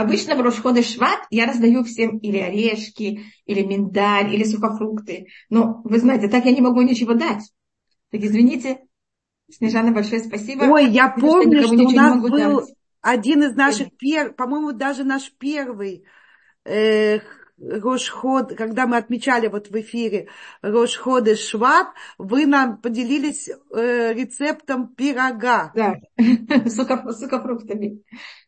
обычно в Рошходы Шват я раздаю всем или орешки, или миндаль, или сухофрукты. Но вы знаете, так я не могу ничего дать. Так извините, Снежана, большое спасибо. Ой, я помню, что у нас был дать. один из наших первых, по-моему, даже наш первый э, Рошход, когда мы отмечали вот в эфире Рошходы Шваб, вы нам поделились э, рецептом пирога. Да, с сухофруктами.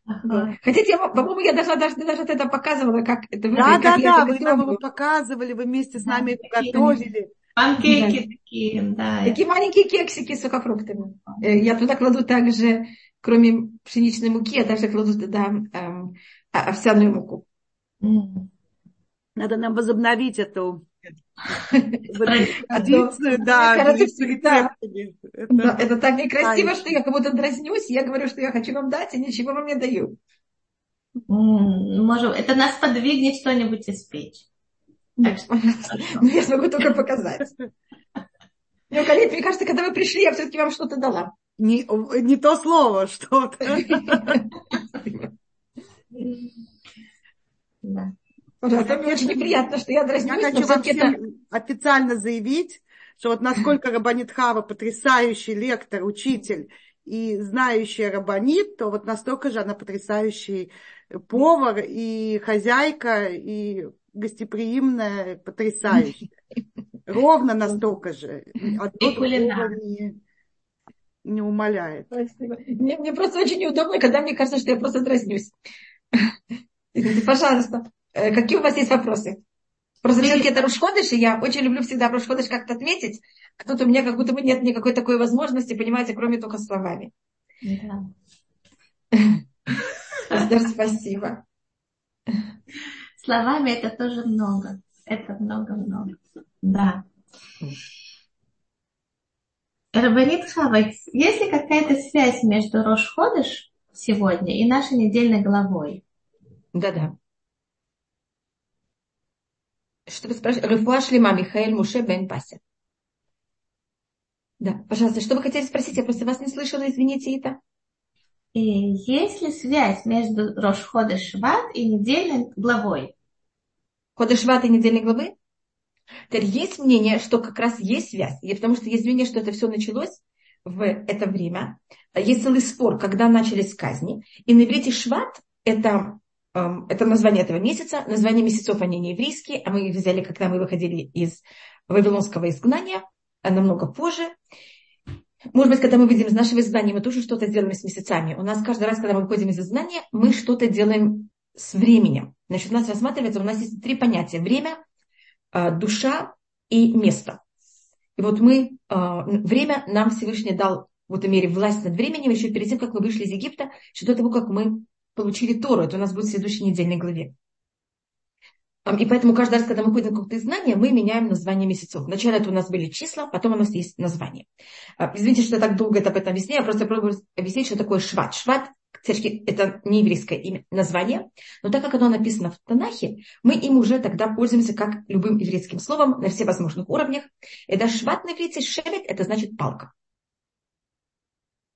Ага. Хотите, по-моему, я даже, даже, даже это показывала, как это выглядит. Да, да, да, вы нам его показывали, вы вместе с нами это готовили. Панкейки да. такие, да. Такие маленькие кексики с сухофруктами. Э, я туда кладу также, кроме пшеничной муки, я также кладу туда эм, овсяную муку. Mm. Надо нам возобновить эту традицию, да, Это так некрасиво, что я как будто дразнюсь. Я говорю, что я хочу вам дать, и ничего вам не даю. Можем, это нас подвигнет что-нибудь испечь. Так что, ну, я смогу только показать. Ну, мне кажется, когда вы пришли, я все-таки вам что-то дала. Не, не то слово, что-то. Да. Пожалуйста, мне очень неприятно, что я дразнюсь. Я хочу вам это... официально заявить, что вот насколько Рабанит Хава потрясающий лектор, учитель и знающая Рабанит, то вот настолько же она потрясающий повар и хозяйка, и гостеприимная, потрясающая. Ровно настолько же. Кулинар. Не, не умоляет. Спасибо. Мне, мне просто очень неудобно, когда мне кажется, что я просто дразнюсь. Пожалуйста. Э, какие у вас есть вопросы? Просто все-таки это Рушходыш, и я очень люблю всегда Рушходыш как-то отметить. Кто-то у меня как будто бы нет никакой такой возможности, понимаете, кроме только словами. Да. Спасибо. Словами это тоже много. Это много-много. Да. Рабанит есть ли какая-то связь между Рошходыш сегодня и нашей недельной главой? Да-да. Что вы спрашиваете? Рифуа Шлема Михаил Муше Бен Пася. Да, пожалуйста, что вы хотели спросить? Я просто вас не слышала, извините, это. И есть ли связь между Рошхода Шват и недельной главой? Хода Шват и недельной главы? Теперь есть мнение, что как раз есть связь, потому что есть мнение, что это все началось в это время. Есть целый спор, когда начались казни. И на иврите Шват это это название этого месяца. Название месяцев, они не еврейские, а мы их взяли, когда мы выходили из Вавилонского изгнания, а намного позже. Может быть, когда мы выйдем из нашего изгнания, мы тоже что-то сделаем с месяцами. У нас каждый раз, когда мы выходим из изгнания, мы что-то делаем с временем. Значит, у нас рассматривается, у нас есть три понятия. Время, э, душа и место. И вот мы, э, время нам Всевышний дал в этой мере власть над временем еще перед тем, как мы вышли из Египта, еще до того, как мы получили Тору. Это у нас будет в следующей недельной главе. И поэтому каждый раз, когда мы ходим в какое-то знание, мы меняем название месяцев. Вначале это у нас были числа, потом у нас есть название. А, извините, что я так долго это об этом объясняю, я просто пробую объяснить, что такое шват. Шват это не еврейское имя, название, но так как оно написано в Танахе, мы им уже тогда пользуемся как любым еврейским словом на всех возможных уровнях. Это шват на иврите, шевет, это значит палка.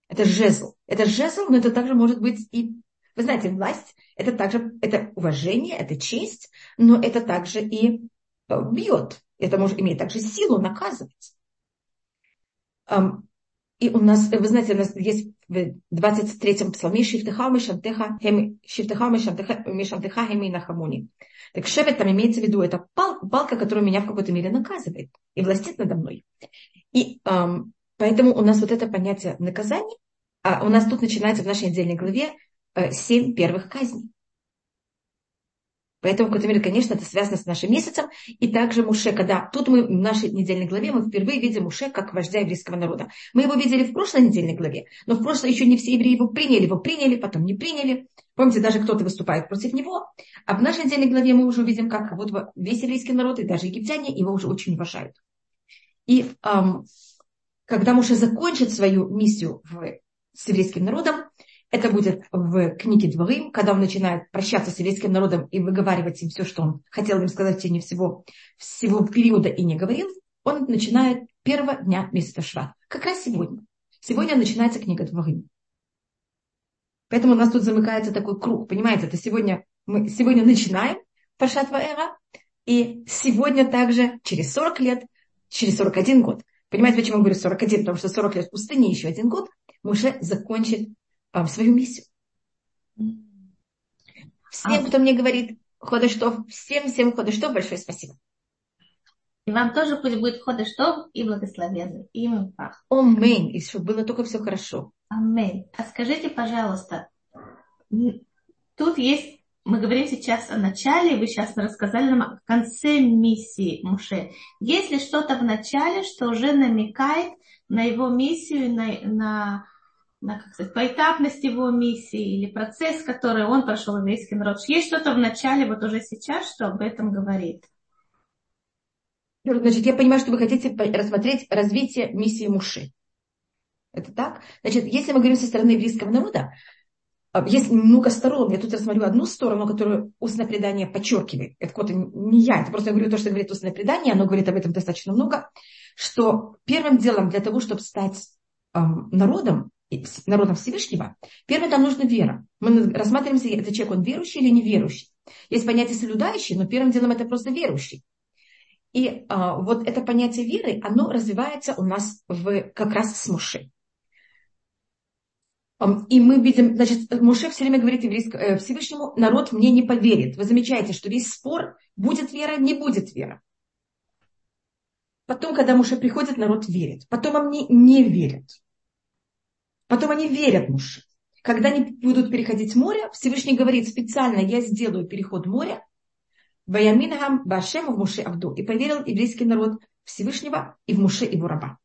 Это жезл. Это жезл, но это также может быть и вы знаете, власть это также это уважение, это честь, но это также и э, бьет. Это может иметь также силу наказывать. И у нас, вы знаете, у нас есть в 23-м псалме Шифтеха Мишантеха Хеми Нахамуни. Так шевет там имеется в виду, это пал, палка, которая меня в какой-то мере наказывает и властит надо мной. И поэтому у нас вот это понятие наказания, а у нас тут начинается в нашей отдельной главе Э, семь первых казней. Поэтому, мере, конечно, это связано с нашим месяцем. И также Муше, когда тут мы в нашей недельной главе, мы впервые видим Муше как вождя еврейского народа. Мы его видели в прошлой недельной главе, но в прошлой еще не все евреи его приняли. Его приняли, потом не приняли. Помните, даже кто-то выступает против него. А в нашей недельной главе мы уже видим, как вот весь еврейский народ и даже египтяне его уже очень уважают. И эм, когда Муше закончит свою миссию в, с еврейским народом, это будет в книге Дворим, когда он начинает прощаться с еврейским народом и выговаривать им все, что он хотел им сказать в течение всего, всего периода и не говорил. Он начинает первого дня месяца Шват. Как раз сегодня. Сегодня начинается книга Дворим. Поэтому у нас тут замыкается такой круг. Понимаете, это сегодня мы сегодня начинаем Пашат Ваэра, и сегодня также через 40 лет, через 41 год, понимаете, почему я говорю 41, потому что 40 лет в пустыне, еще один год, Муше закончит а, свою миссию. Всем, а... кто мне говорит Ходыштов, всем-всем Ходыштов, большое спасибо. И вам тоже пусть будет Ходыштов и благословенный. Имя Пах. Аминь. И чтобы было только все хорошо. Аминь. А скажите, пожалуйста, тут есть, мы говорим сейчас о начале, вы сейчас рассказали нам о конце миссии Муше. Есть ли что-то в начале, что уже намекает на его миссию, на, на на, как сказать, поэтапность его миссии или процесс, который он прошел еврейский народ. Есть что-то в начале, вот уже сейчас, что об этом говорит? Значит, я понимаю, что вы хотите рассмотреть развитие миссии Муши. Это так? Значит, если мы говорим со стороны еврейского народа, а, есть много сторон. Я тут рассмотрю одну сторону, которую устное предание подчеркивает. Это вот не я, это просто я говорю то, что говорит устное предание, оно говорит об этом достаточно много, что первым делом для того, чтобы стать народом, народом Всевышнего, первое там нужна вера. Мы рассматриваем, это человек, он верующий или неверующий. Есть понятие соблюдающий, но первым делом это просто верующий. И а, вот это понятие веры, оно развивается у нас в, как раз с Муше. И мы видим, значит, Муше все время говорит э, Всевышнему, народ мне не поверит. Вы замечаете, что весь спор, будет вера, не будет вера. Потом, когда Муше приходит, народ верит. Потом они не верят. Потом они верят Муше. Когда они будут переходить море, Всевышний говорит специально, я сделаю переход моря, Ваяминхам Башему в Муше Авду. И поверил еврейский народ Всевышнего и в Муше его раба.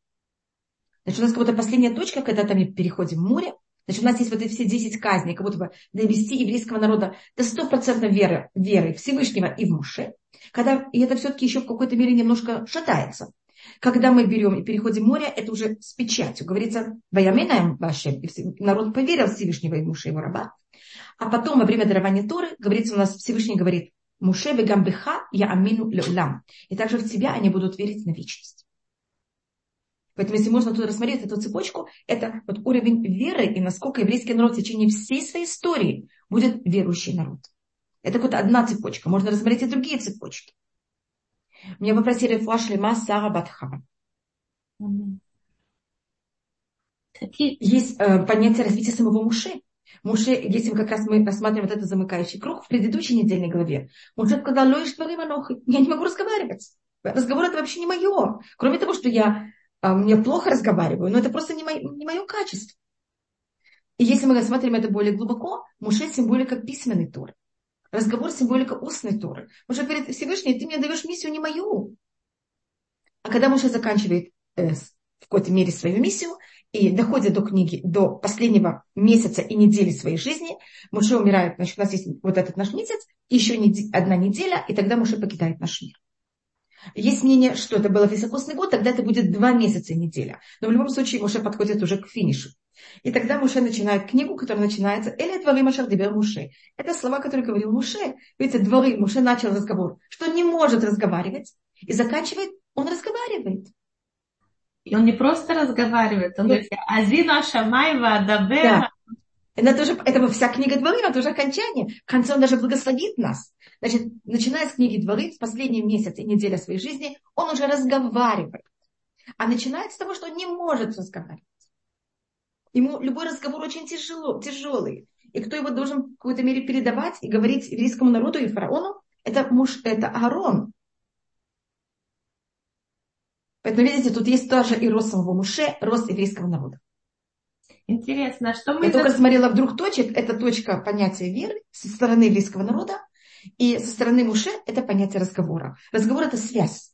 Значит, у нас как будто последняя точка, когда там мы переходим в море. Значит, у нас есть вот эти все 10 казней, как будто бы довести еврейского народа до стопроцентной веры, веры Всевышнего и в Муше. Когда, и это все-таки еще в какой-то мере немножко шатается. Когда мы берем и переходим море, это уже с печатью. Говорится, вояменаем вашим. Народ поверил Всевышнего и Муше его раба. А потом во время дарования Торы, говорится у нас, Всевышний говорит, Муше бегамбеха я амину леулам. И также в тебя они будут верить на вечность. Поэтому, если можно тут рассмотреть эту цепочку, это вот уровень веры и насколько еврейский народ в течение всей своей истории будет верующий народ. Это вот одна цепочка. Можно рассмотреть и другие цепочки. Меня попросили флашлема Сара Батхава. Есть э, понятие развития самого Муши. Муше, если мы как раз мы рассматриваем вот этот замыкающий круг в предыдущей недельной главе, Муше сказал, Лоиш я не могу разговаривать. Разговор это вообще не мое. Кроме того, что я а, мне плохо разговариваю, но это просто не мое, не мое качество. И если мы рассматриваем это более глубоко, Муше символика письменной Торы. Разговор символика устной Торы. Муше говорит, Всевышний, ты мне даешь миссию не мою. А когда Муше заканчивает э, в какой-то мере свою миссию, и доходит до книги, до последнего месяца и недели своей жизни, Муше умирает, значит, у нас есть вот этот наш месяц, еще одна неделя, и тогда Муше покидает наш мир. Есть мнение, что это было високосный год, тогда это будет два месяца и неделя. Но в любом случае Муше подходит уже к финишу. И тогда Муше начинает книгу, которая начинается «Эля дворы Машах дебер Муше». Это слова, которые говорил Муше. Видите, дворы, Муше начал разговор, что не может разговаривать. И заканчивает, он разговаривает. И он не просто разговаривает, он говорит, Азина Шамайва Адабера. Да. Это, тоже, это вся книга Дворы, это уже окончание. В конце он даже благословит нас. Значит, начиная с книги Дворы, с последнего месяца и неделя своей жизни, он уже разговаривает. А начинается с того, что он не может разговаривать. Ему любой разговор очень тяжело, тяжелый. И кто его должен в какой-то мере передавать и говорить еврейскому народу и фараону, это муж, это Аарон. Поэтому, видите, тут есть тоже и рост самого Муше, рост еврейского народа. Интересно, а что мы... Я только смотрела вдруг точек, это точка понятия веры со стороны еврейского народа, и со стороны Муше это понятие разговора. Разговор это связь.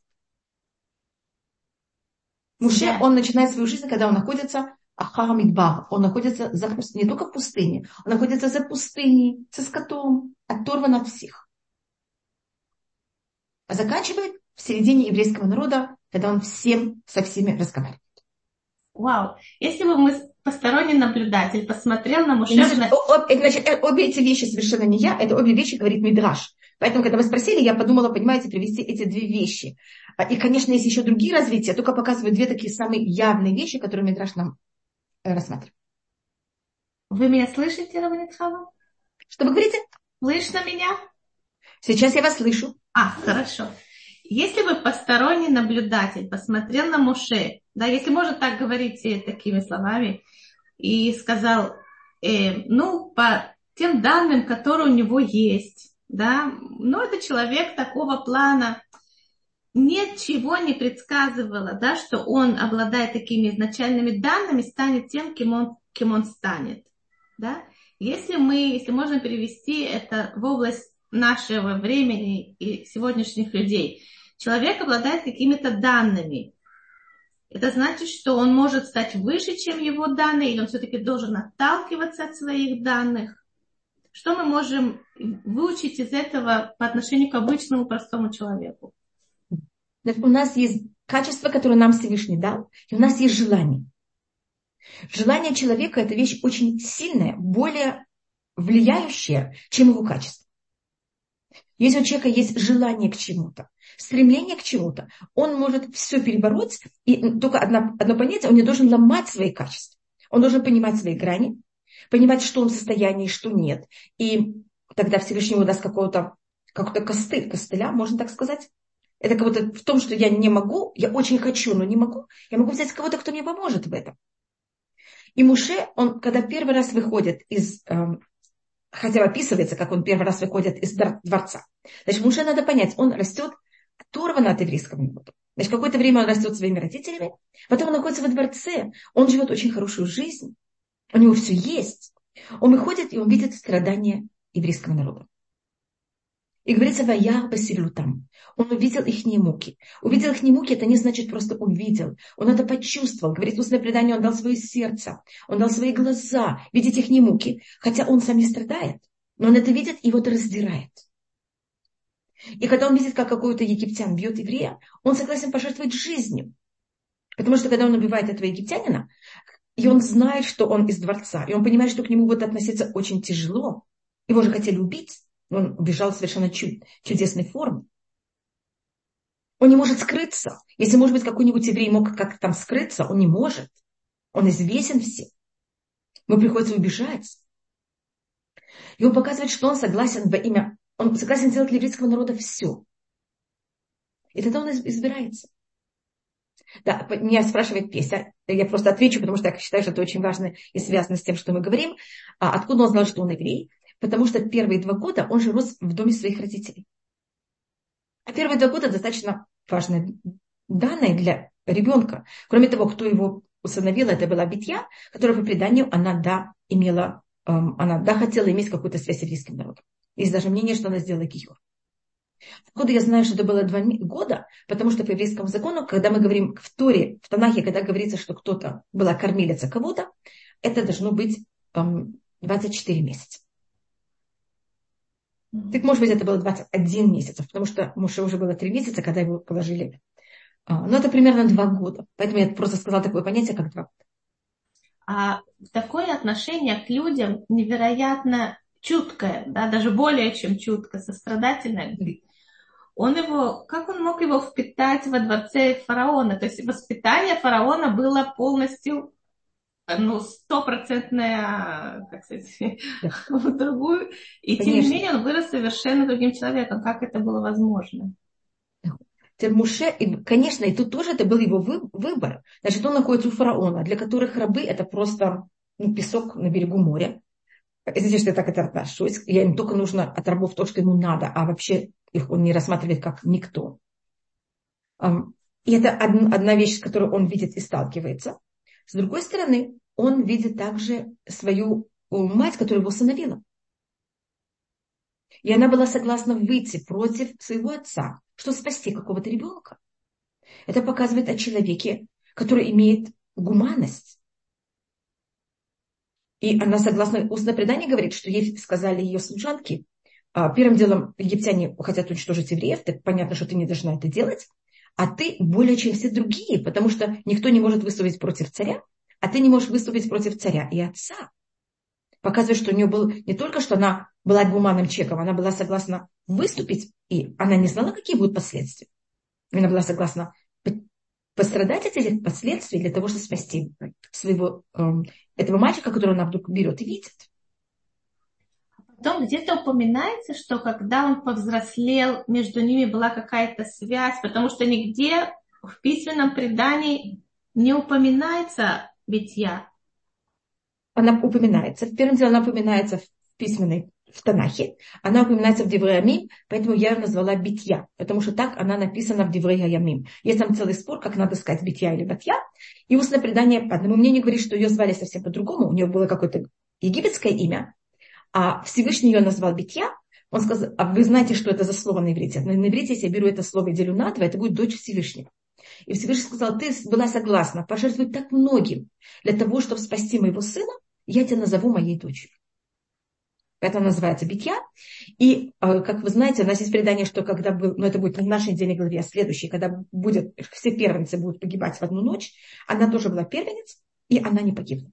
Муше, да. он начинает свою жизнь, когда он находится Ахарамидбар, он находится за, не только в пустыне, он находится за пустыней, со скотом, оторван от всех. А заканчивает в середине еврейского народа когда он всем со всеми разговаривает. Вау. Если бы мы посторонний наблюдатель посмотрел на Муше... Значит, значит, э, обе эти вещи совершенно не я, это обе вещи говорит Мидраш. Поэтому, когда вы спросили, я подумала, понимаете, привести эти две вещи. А, и, конечно, есть еще другие развития, только показываю две такие самые явные вещи, которые Мидраш нам рассматривает. Вы меня слышите, Равнитхава? Что вы говорите? Слышно меня? Сейчас я вас слышу. А, хорошо. Если бы посторонний наблюдатель посмотрел на Муше, да, если можно так говорить такими словами, и сказал, э, ну, по тем данным, которые у него есть, да, ну, это человек такого плана, ничего не предсказывало, да, что он, обладая такими изначальными данными, станет тем, кем он, кем он станет. Да? Если мы, если можно перевести это в область нашего времени и сегодняшних людей, человек обладает какими-то данными. Это значит, что он может стать выше, чем его данные, или он все-таки должен отталкиваться от своих данных. Что мы можем выучить из этого по отношению к обычному простому человеку? У нас есть качество, которое нам Всевышний дал, и у нас есть желание. Желание человека – это вещь очень сильная, более влияющая, чем его качество. Если у человека есть желание к чему-то, стремление к чему-то, он может все перебороть, и только одно, одно понятие, он не должен ломать свои качества. Он должен понимать свои грани, понимать, что он в состоянии, что нет. И тогда Всевышний ему даст какого-то какой-то костыль, костыля, можно так сказать. Это как будто в том, что я не могу, я очень хочу, но не могу. Я могу взять кого-то, кто мне поможет в этом. И Муше, он, когда первый раз выходит из, э, хотя описывается, как он первый раз выходит из дворца. Значит, Муше надо понять, он растет оторван от еврейского народа. Значит, какое-то время он растет своими родителями, потом он находится во дворце, он живет очень хорошую жизнь, у него все есть. Он выходит, и он видит страдания еврейского народа. И говорится, вая поселю там. Он увидел их муки. Увидел их муки, это не значит просто увидел. Он это почувствовал. Говорит устное предание, он дал свое сердце, он дал свои глаза видеть их муки. Хотя он сам не страдает. Но он это видит и вот раздирает. И когда он видит, как какой-то египтян бьет еврея, он согласен пожертвовать жизнью. Потому что когда он убивает этого египтянина, и он знает, что он из дворца, и он понимает, что к нему будут относиться очень тяжело, его же хотели убить, он убежал совершенно чуд, чудесной форме. Он не может скрыться. Если, может быть, какой-нибудь еврей мог как-то там скрыться, он не может. Он известен всем. Ему приходится убежать. И он показывает, что он согласен во имя, он согласен сделать для еврейского народа все. И тогда он избирается. Да, меня спрашивает Песя, я просто отвечу, потому что я считаю, что это очень важно и связано с тем, что мы говорим. А откуда он знал, что он еврей? Потому что первые два года он же рос в доме своих родителей. А первые два года достаточно важные данные для ребенка. Кроме того, кто его усыновила, это была Битья, которая по преданию она да имела, эм, она да хотела иметь какую-то связь с еврейским народом. Есть даже мнение, что она сделала Гиюр. Откуда я знаю, что это было два года? Потому что по еврейскому закону, когда мы говорим в Торе, в Танахе, когда говорится, что кто-то была кормилица кого-то, это должно быть эм, 24 месяца. Так, может быть, это было 21 месяц, потому что Муше уже было 3 месяца, когда его положили. А, но это примерно 2 года. Поэтому я просто сказала такое понятие, как 2 года. А такое отношение к людям невероятно чуткое, да, даже более чем чуткое, сострадательное. Он его, как он мог его впитать во дворце фараона? То есть воспитание фараона было полностью ну, стопроцентная, как сказать, в другую. И Конечно. тем не менее он вырос совершенно другим человеком. Как это было возможно? Муше, и, конечно, и тут тоже это был его выбор. Значит, он находится у фараона, для которых рабы это просто ну, песок на берегу моря. Извините, что я так это отношусь. Я им только нужно от рабов то, что ему надо, а вообще их он не рассматривает как никто. И это одна вещь, с которой он видит и сталкивается. С другой стороны, он видит также свою мать, которая его усыновила. И она была согласна выйти против своего отца, чтобы спасти какого-то ребенка. Это показывает о человеке, который имеет гуманность. И она согласна, устное предание говорит, что ей сказали ее служанки, «А, первым делом египтяне хотят уничтожить евреев, так понятно, что ты не должна это делать, а ты более чем все другие, потому что никто не может выступить против царя, а ты не можешь выступить против царя и отца. Показывает, что у нее был не только, что она была гуманным чеком, она была согласна выступить, и она не знала, какие будут последствия. Она была согласна пострадать от этих последствий для того, чтобы спасти своего э, этого мальчика, которого она вдруг берет и видит. Потом где-то упоминается, что когда он повзрослел, между ними была какая-то связь, потому что нигде в письменном предании не упоминается битья. Она упоминается. В первом деле она упоминается в письменной в Танахе, она упоминается в Девреямим, поэтому я ее назвала Битья, потому что так она написана в Девреямим. Есть там целый спор, как надо сказать Битья или Батья. И устное предание, по одному мнению, говорит, что ее звали совсем по-другому. У нее было какое-то египетское имя, а Всевышний ее назвал Битья. Он сказал, а вы знаете, что это за слово на иврите? На иврите, если я беру это слово и делю на два, это будет дочь Всевышнего. И Всевышний сказал, ты была согласна пожертвовать так многим для того, чтобы спасти моего сына, я тебя назову моей дочерью. Это называется битья. И, э, как вы знаете, у нас есть предание, что когда был, ну это будет не в нашей недельной главе, а следующей, когда будет, все первенцы будут погибать в одну ночь, она тоже была первенец, и она не погибла.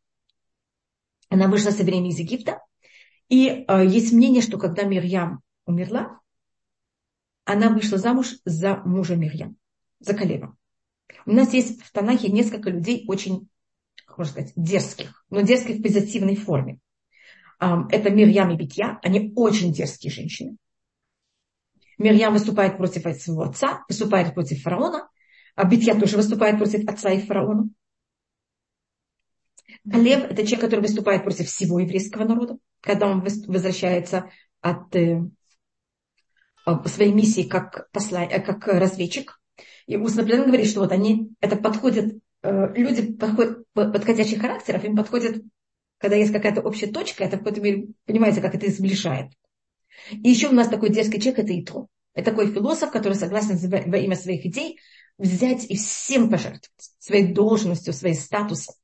Она вышла со времени из Египта. И э, есть мнение, что когда Мирьям умерла, она вышла замуж за мужа Мирьям, за Калева. У нас есть в Танахе несколько людей очень, как можно сказать, дерзких, но дерзких в позитивной форме это Мирьям и Битья, они очень дерзкие женщины. Мирьям выступает против своего отца, выступает против фараона, а Битья тоже выступает против отца и фараона. Лев – это человек, который выступает против всего еврейского народа, когда он возвращается от э, своей миссии как, посла, э, как разведчик. И устно говорит, что вот они, это подходят, э, люди подходят, подходящих характеров, им подходят когда есть какая-то общая точка, это в какой-то мере, понимаете, как это сближает. И еще у нас такой дерзкий человек, это Итро. Это такой философ, который согласен во имя своих идей взять и всем пожертвовать. Своей должностью, своим статусом.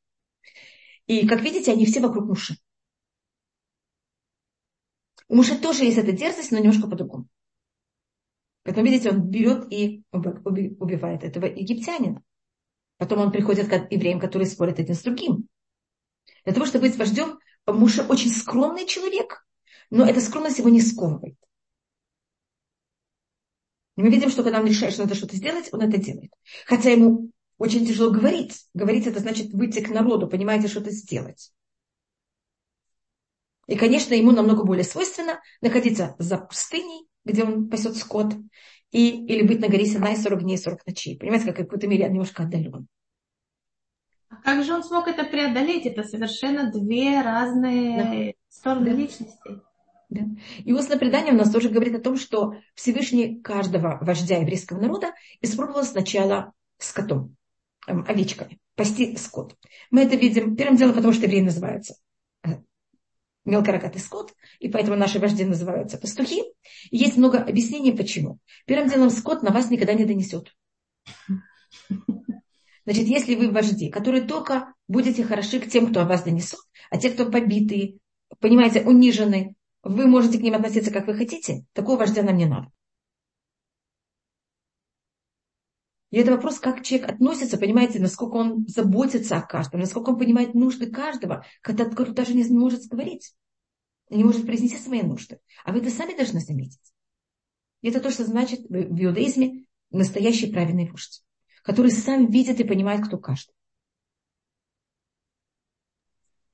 И, как видите, они все вокруг Муши. У Муши тоже есть эта дерзость, но немножко по-другому. Поэтому, видите, он берет и убивает этого египтянина. Потом он приходит к евреям, которые спорят один с другим. Для того, чтобы быть вождем, Муше очень скромный человек, но эта скромность его не сковывает. мы видим, что когда он решает, что надо что-то сделать, он это делает. Хотя ему очень тяжело говорить. Говорить это значит выйти к народу, понимаете, что-то сделать. И, конечно, ему намного более свойственно находиться за пустыней, где он пасет скот, и, или быть на горе Синай 40 дней, 40 ночей. Понимаете, как в какой-то мере немножко отдален. Как же он смог это преодолеть? Это совершенно две разные да. стороны да. личности. Да. И устное предание у нас тоже говорит о том, что Всевышний каждого вождя еврейского народа испробовал сначала скотом, эм, овечками, пасти скот. Мы это видим первым делом, потому что евреи называются мелкорогатый скот, и поэтому наши вожди называются пастухи. И есть много объяснений, почему. Первым делом скот на вас никогда не донесет. Значит, если вы вожди, которые только будете хороши к тем, кто о вас донесут, а те, кто побитые, понимаете, унижены, вы можете к ним относиться, как вы хотите, такого вождя нам не надо. И это вопрос, как человек относится, понимаете, насколько он заботится о каждом, насколько он понимает нужды каждого, когда кто даже не может говорить, не может произнести свои нужды. А вы это сами должны заметить. И это то, что значит в иудаизме настоящий правильный вождь который сам видит и понимает, кто каждый.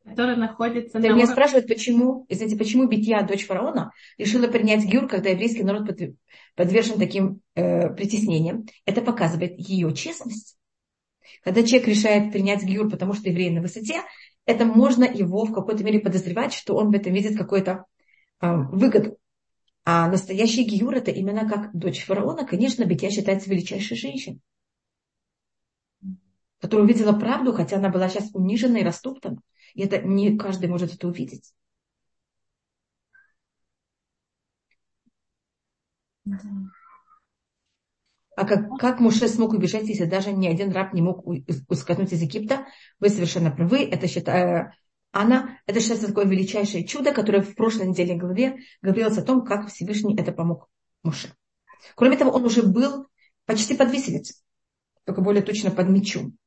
Который находится на Меня уровне... спрашивают, почему, извините, почему Битья, дочь фараона, решила принять Гюр, когда еврейский народ подвержен таким э, притеснениям. Это показывает ее честность. Когда человек решает принять Гюр, потому что еврей на высоте, это можно его в какой-то мере подозревать, что он в этом видит какую-то э, выгоду. А настоящий Гиюр это именно как дочь фараона, конечно, Битья считается величайшей женщиной которая увидела правду, хотя она была сейчас унижена и растоптана. И это не каждый может это увидеть. А как, как Муше смог убежать, если даже ни один раб не мог ускользнуть из Египта? Вы совершенно правы. Это считаю, Анна, это считается такое величайшее чудо, которое в прошлой недельной главе говорилось о том, как Всевышний это помог Муше. Кроме того, он уже был почти под виселицей, только более точно под мечом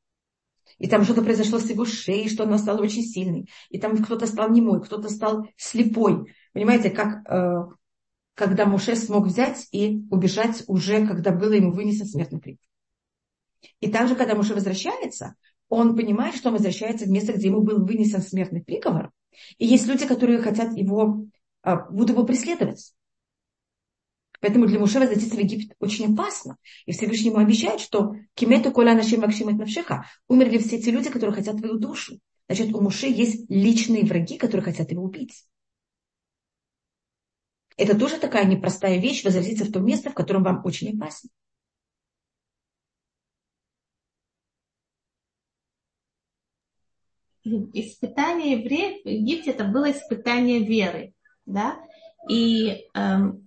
и там что-то произошло с его шеей, что она стала очень сильной, и там кто-то стал немой, кто-то стал слепой. Понимаете, как э, когда Муше смог взять и убежать уже, когда было ему вынесен смертный приговор. И также, когда Муше возвращается, он понимает, что он возвращается в место, где ему был вынесен смертный приговор. И есть люди, которые хотят его, а, будут его преследовать. Поэтому для Муше возвратиться в Египет очень опасно. И Всевышний ему обещает, что кимету коля нашим максимет навшеха. Умерли все те люди, которые хотят твою душу. Значит, у Муше есть личные враги, которые хотят его убить. Это тоже такая непростая вещь, возвратиться в то место, в котором вам очень опасно. Испытание евреев в Египте это было испытание веры, да, и эм,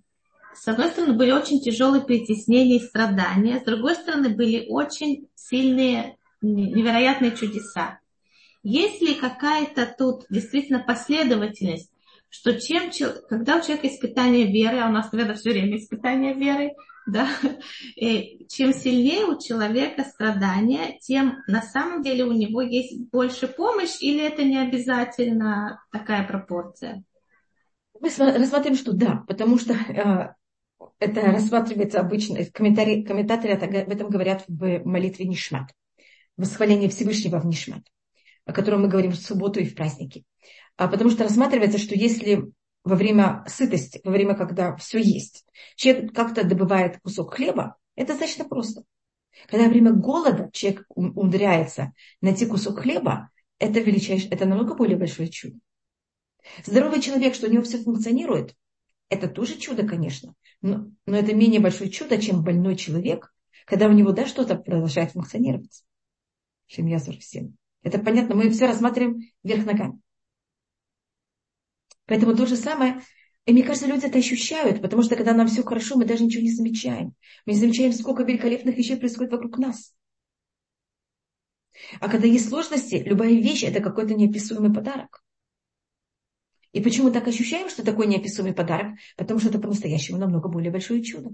с одной стороны были очень тяжелые притеснения и страдания, с другой стороны были очень сильные, невероятные чудеса. Есть ли какая-то тут действительно последовательность что чем, когда у человека испытание веры, а у нас, наверное, все время испытание веры, да, и чем сильнее у человека страдания, тем на самом деле у него есть больше помощь, или это не обязательно такая пропорция? Мы рассматриваем, что да, потому что э, это рассматривается обычно, комментаторы об этом говорят в молитве Нишмат, в восхвалении Всевышнего в Нишмат, о котором мы говорим в субботу и в праздники. А потому что рассматривается, что если во время сытости, во время, когда все есть, человек как-то добывает кусок хлеба, это достаточно просто. Когда во время голода человек умудряется найти кусок хлеба, это величайшее, это намного более большое чудо. Здоровый человек, что у него все функционирует, это тоже чудо, конечно, но, но это менее большое чудо, чем больной человек, когда у него да, что-то продолжает функционировать. Чем я всем. Это понятно, мы все рассматриваем вверх ногами. Поэтому то же самое, и мне кажется, люди это ощущают, потому что когда нам все хорошо, мы даже ничего не замечаем. Мы не замечаем, сколько великолепных вещей происходит вокруг нас. А когда есть сложности, любая вещь – это какой-то неописуемый подарок. И почему так ощущаем, что такой неописуемый подарок? Потому что это по-настоящему намного более большое чудо.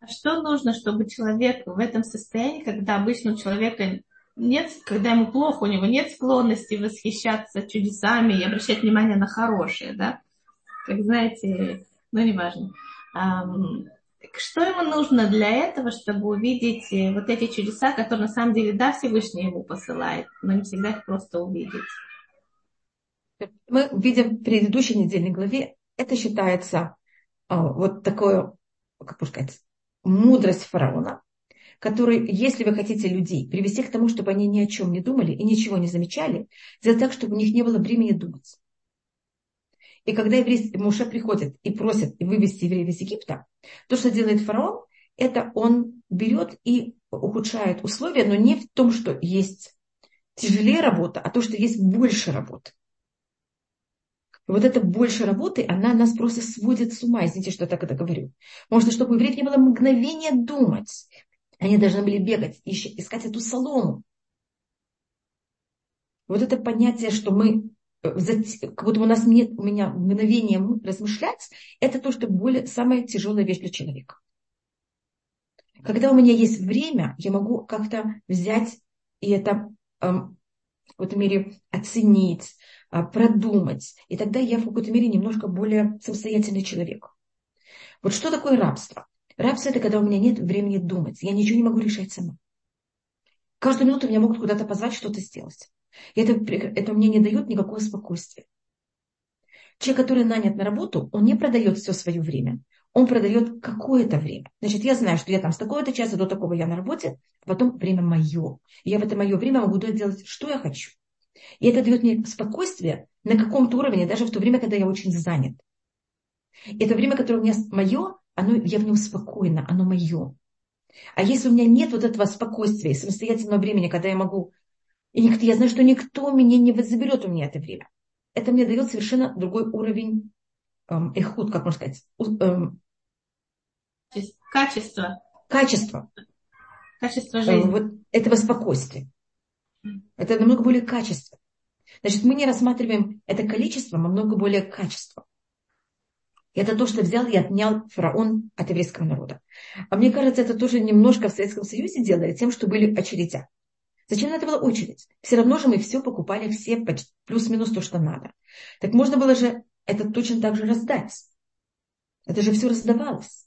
А что нужно, чтобы человек в этом состоянии, когда обычно у человека нет, когда ему плохо, у него нет склонности восхищаться чудесами и обращать внимание на хорошее, да, как знаете, ну, неважно. Что ему нужно для этого, чтобы увидеть э, вот эти чудеса, которые на самом деле, да, Всевышний ему посылает, но не всегда их просто увидеть? Мы видим в предыдущей недельной главе, это считается а, вот такое, как можно сказать, мудрость фараона, который, если вы хотите людей привести к тому, чтобы они ни о чем не думали и ничего не замечали, сделать так, чтобы у них не было времени думать. И когда еврей Муше приходит и просит вывести евреев из Египта, то, что делает фараон, это он берет и ухудшает условия, но не в том, что есть тяжелее работа, а то, что есть больше работы. И вот эта больше работы, она нас просто сводит с ума. Извините, что я так это говорю. Что, чтобы у евреев не было мгновения думать, они должны были бегать, искать эту солому. Вот это понятие, что мы, как будто у нас нет у меня мгновения размышлять, это то, что более, самая тяжелая вещь для человека. Когда у меня есть время, я могу как-то взять и это эм, в какой-то мере оценить, э, продумать. И тогда я в какой-то мере немножко более самостоятельный человек. Вот что такое рабство? Рабство – это когда у меня нет времени думать. Я ничего не могу решать сама. Каждую минуту меня могут куда-то позвать, что-то сделать. И это, это мне не дает никакого спокойствия. Человек, который нанят на работу, он не продает все свое время. Он продает какое-то время. Значит, я знаю, что я там с такого-то часа до такого я на работе, а потом время мое. Я в это мое время могу делать, что я хочу. И это дает мне спокойствие на каком-то уровне, даже в то время, когда я очень занят. И это время, которое у меня мое, оно, я в нем спокойно, оно мое. А если у меня нет вот этого спокойствия самостоятельного времени, когда я могу, и никто, я знаю, что никто меня не заберет у меня это время, это мне дает совершенно другой уровень эм, эхуд, как можно сказать, эм, качество. Качество. Качество жизни. Эм, вот этого спокойствия. Это намного более качество. Значит, мы не рассматриваем это количество, а намного более качество. Это то, что взял и отнял фараон от еврейского народа. А мне кажется, это тоже немножко в Советском Союзе делали тем, что были очередя. Зачем это была очередь? Все равно же мы все покупали, все плюс-минус то, что надо. Так можно было же это точно так же раздать. Это же все раздавалось.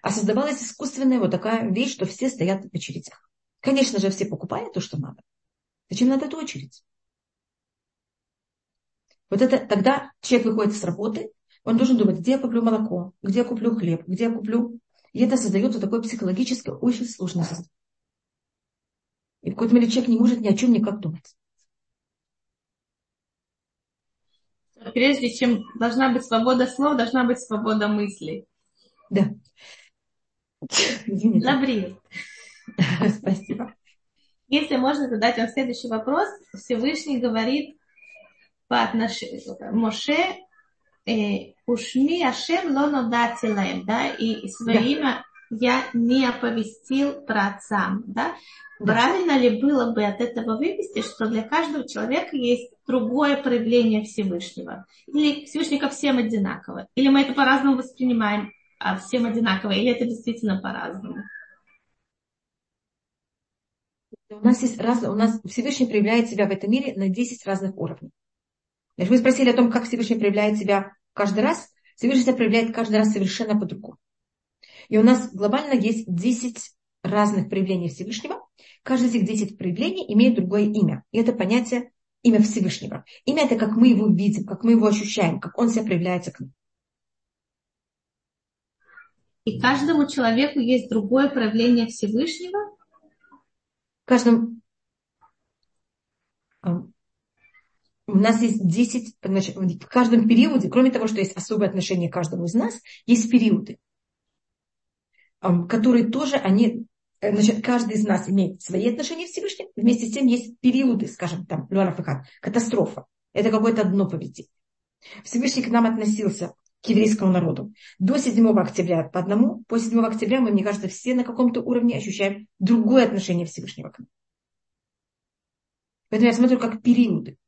А создавалась искусственная вот такая вещь, что все стоят в очередях. Конечно же, все покупают то, что надо. Зачем надо эту очередь? Вот это тогда человек выходит с работы, он должен думать, где я куплю молоко, где я куплю хлеб, где я куплю. И это создает вот такое психологическое очень сложное состояние. И в какой-то мере человек не может ни о чем никак думать. Прежде чем должна быть свобода слов, должна быть свобода мыслей. Да. Извините. Спасибо. Если можно задать вам следующий вопрос. Всевышний говорит по отношению Моше э, Ушми Ашем лонодати лаем, да, и свое да. имя я не оповестил про отцам, да? да. Правильно ли было бы от этого вывести, что для каждого человека есть другое проявление Всевышнего? Или Всевышний ко всем одинаково? Или мы это по-разному воспринимаем, а всем одинаково? Или это действительно по-разному? У нас есть раз, у нас Всевышний проявляет себя в этом мире на 10 разных уровней. Значит, вы спросили о том, как Всевышний проявляет себя каждый раз. Всевышний себя проявляет каждый раз совершенно по-другому. И у нас глобально есть 10 разных проявлений Всевышнего. Каждый из этих 10 проявлений имеет другое имя. И это понятие имя Всевышнего. Имя это как мы его видим, как мы его ощущаем, как он себя проявляется к нам. И каждому человеку есть другое проявление Всевышнего? Каждому у нас есть 10, значит, в каждом периоде, кроме того, что есть особое отношение к каждому из нас, есть периоды, которые тоже, они, э, значит, каждый из нас имеет свои отношения к Всевышнему, вместе с тем есть периоды, скажем, там, катастрофа. Это какое-то одно поведение. Всевышний к нам относился к еврейскому народу. До 7 октября по одному, после 7 октября мы, мне кажется, все на каком-то уровне ощущаем другое отношение Всевышнего к нам. Поэтому я смотрю как периоды.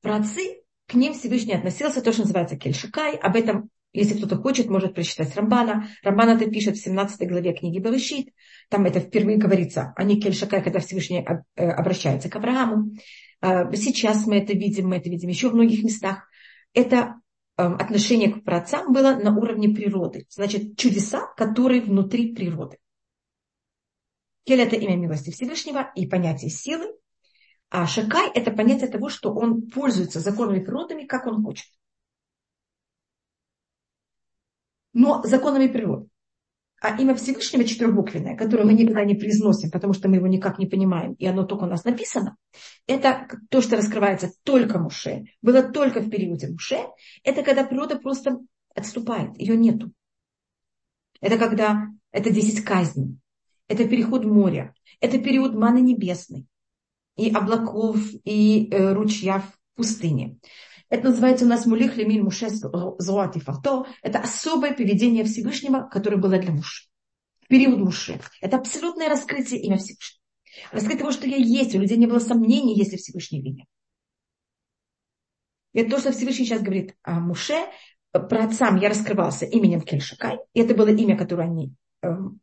Праотцы, к ним Всевышний относился, то, что называется кельшикай. Об этом, если кто-то хочет, может прочитать Рамбана. Рамбан это пишет в 17 главе книги Берешит. Там это впервые говорится о кельшикай, когда Всевышний э, обращается к Аврааму. А, сейчас мы это видим, мы это видим еще в многих местах. Это эм, отношение к праотцам было на уровне природы. Значит, чудеса, которые внутри природы. Кель – это имя милости Всевышнего и понятие силы. А шакай – это понятие того, что он пользуется законами природами, как он хочет. Но законами природы. А имя Всевышнего четырехбуквенное, которое мы никогда не произносим, потому что мы его никак не понимаем, и оно только у нас написано, это то, что раскрывается только Муше, было только в периоде Муше, это когда природа просто отступает, ее нету. Это когда это 10 казней, это переход моря, это период маны небесной, и облаков, и э, ручья в пустыне. Это называется у нас мулих лемиль муше зоат и. Это особое поведение Всевышнего, которое было для мужа. В период муши. Это абсолютное раскрытие имя Всевышнего. Раскрытие того, что я есть. У людей не было сомнений, если Всевышний имя. И это то, что Всевышний сейчас говорит о Муше. Про отцам я раскрывался именем Кельшакай. И это было имя, которое они эм,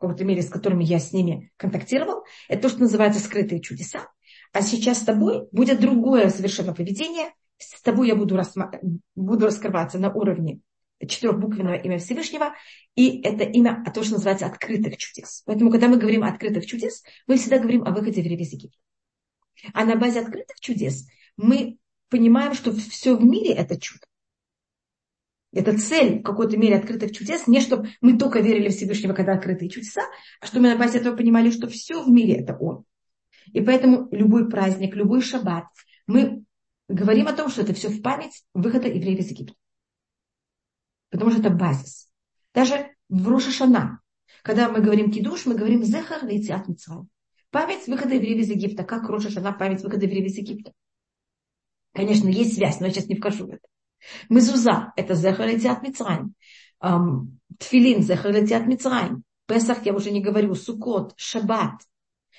какой-то мере, с которыми я с ними контактировал, это то, что называется скрытые чудеса. А сейчас с тобой будет другое совершенно поведение. С тобой я буду, рассма... буду раскрываться на уровне четырехбуквенного имя Всевышнего, и это имя, а то, что называется открытых чудес. Поэтому, когда мы говорим о открытых чудес, мы всегда говорим о выходе в из Египта. А на базе открытых чудес мы понимаем, что все в мире это чудо. Это цель в какой-то мере открытых чудес, не чтобы мы только верили в Всевышнего, когда открытые чудеса, а чтобы мы на базе этого понимали, что все в мире это Он. И поэтому любой праздник, любой шаббат, мы говорим о том, что это все в память выхода евреев из Египта. Потому что это базис. Даже в Рошашана, когда мы говорим кидуш, мы говорим зехар лейциат митцвай. Память выхода евреев из Египта, как Рошашана, память выхода евреев из Египта. Конечно, есть связь, но я сейчас не вхожу в это. Мезуза – это Зехар Летиат Мицраим. Тфилин – Зехар Летиат Мицраим. Песах, я уже не говорю, Сукот, Шаббат.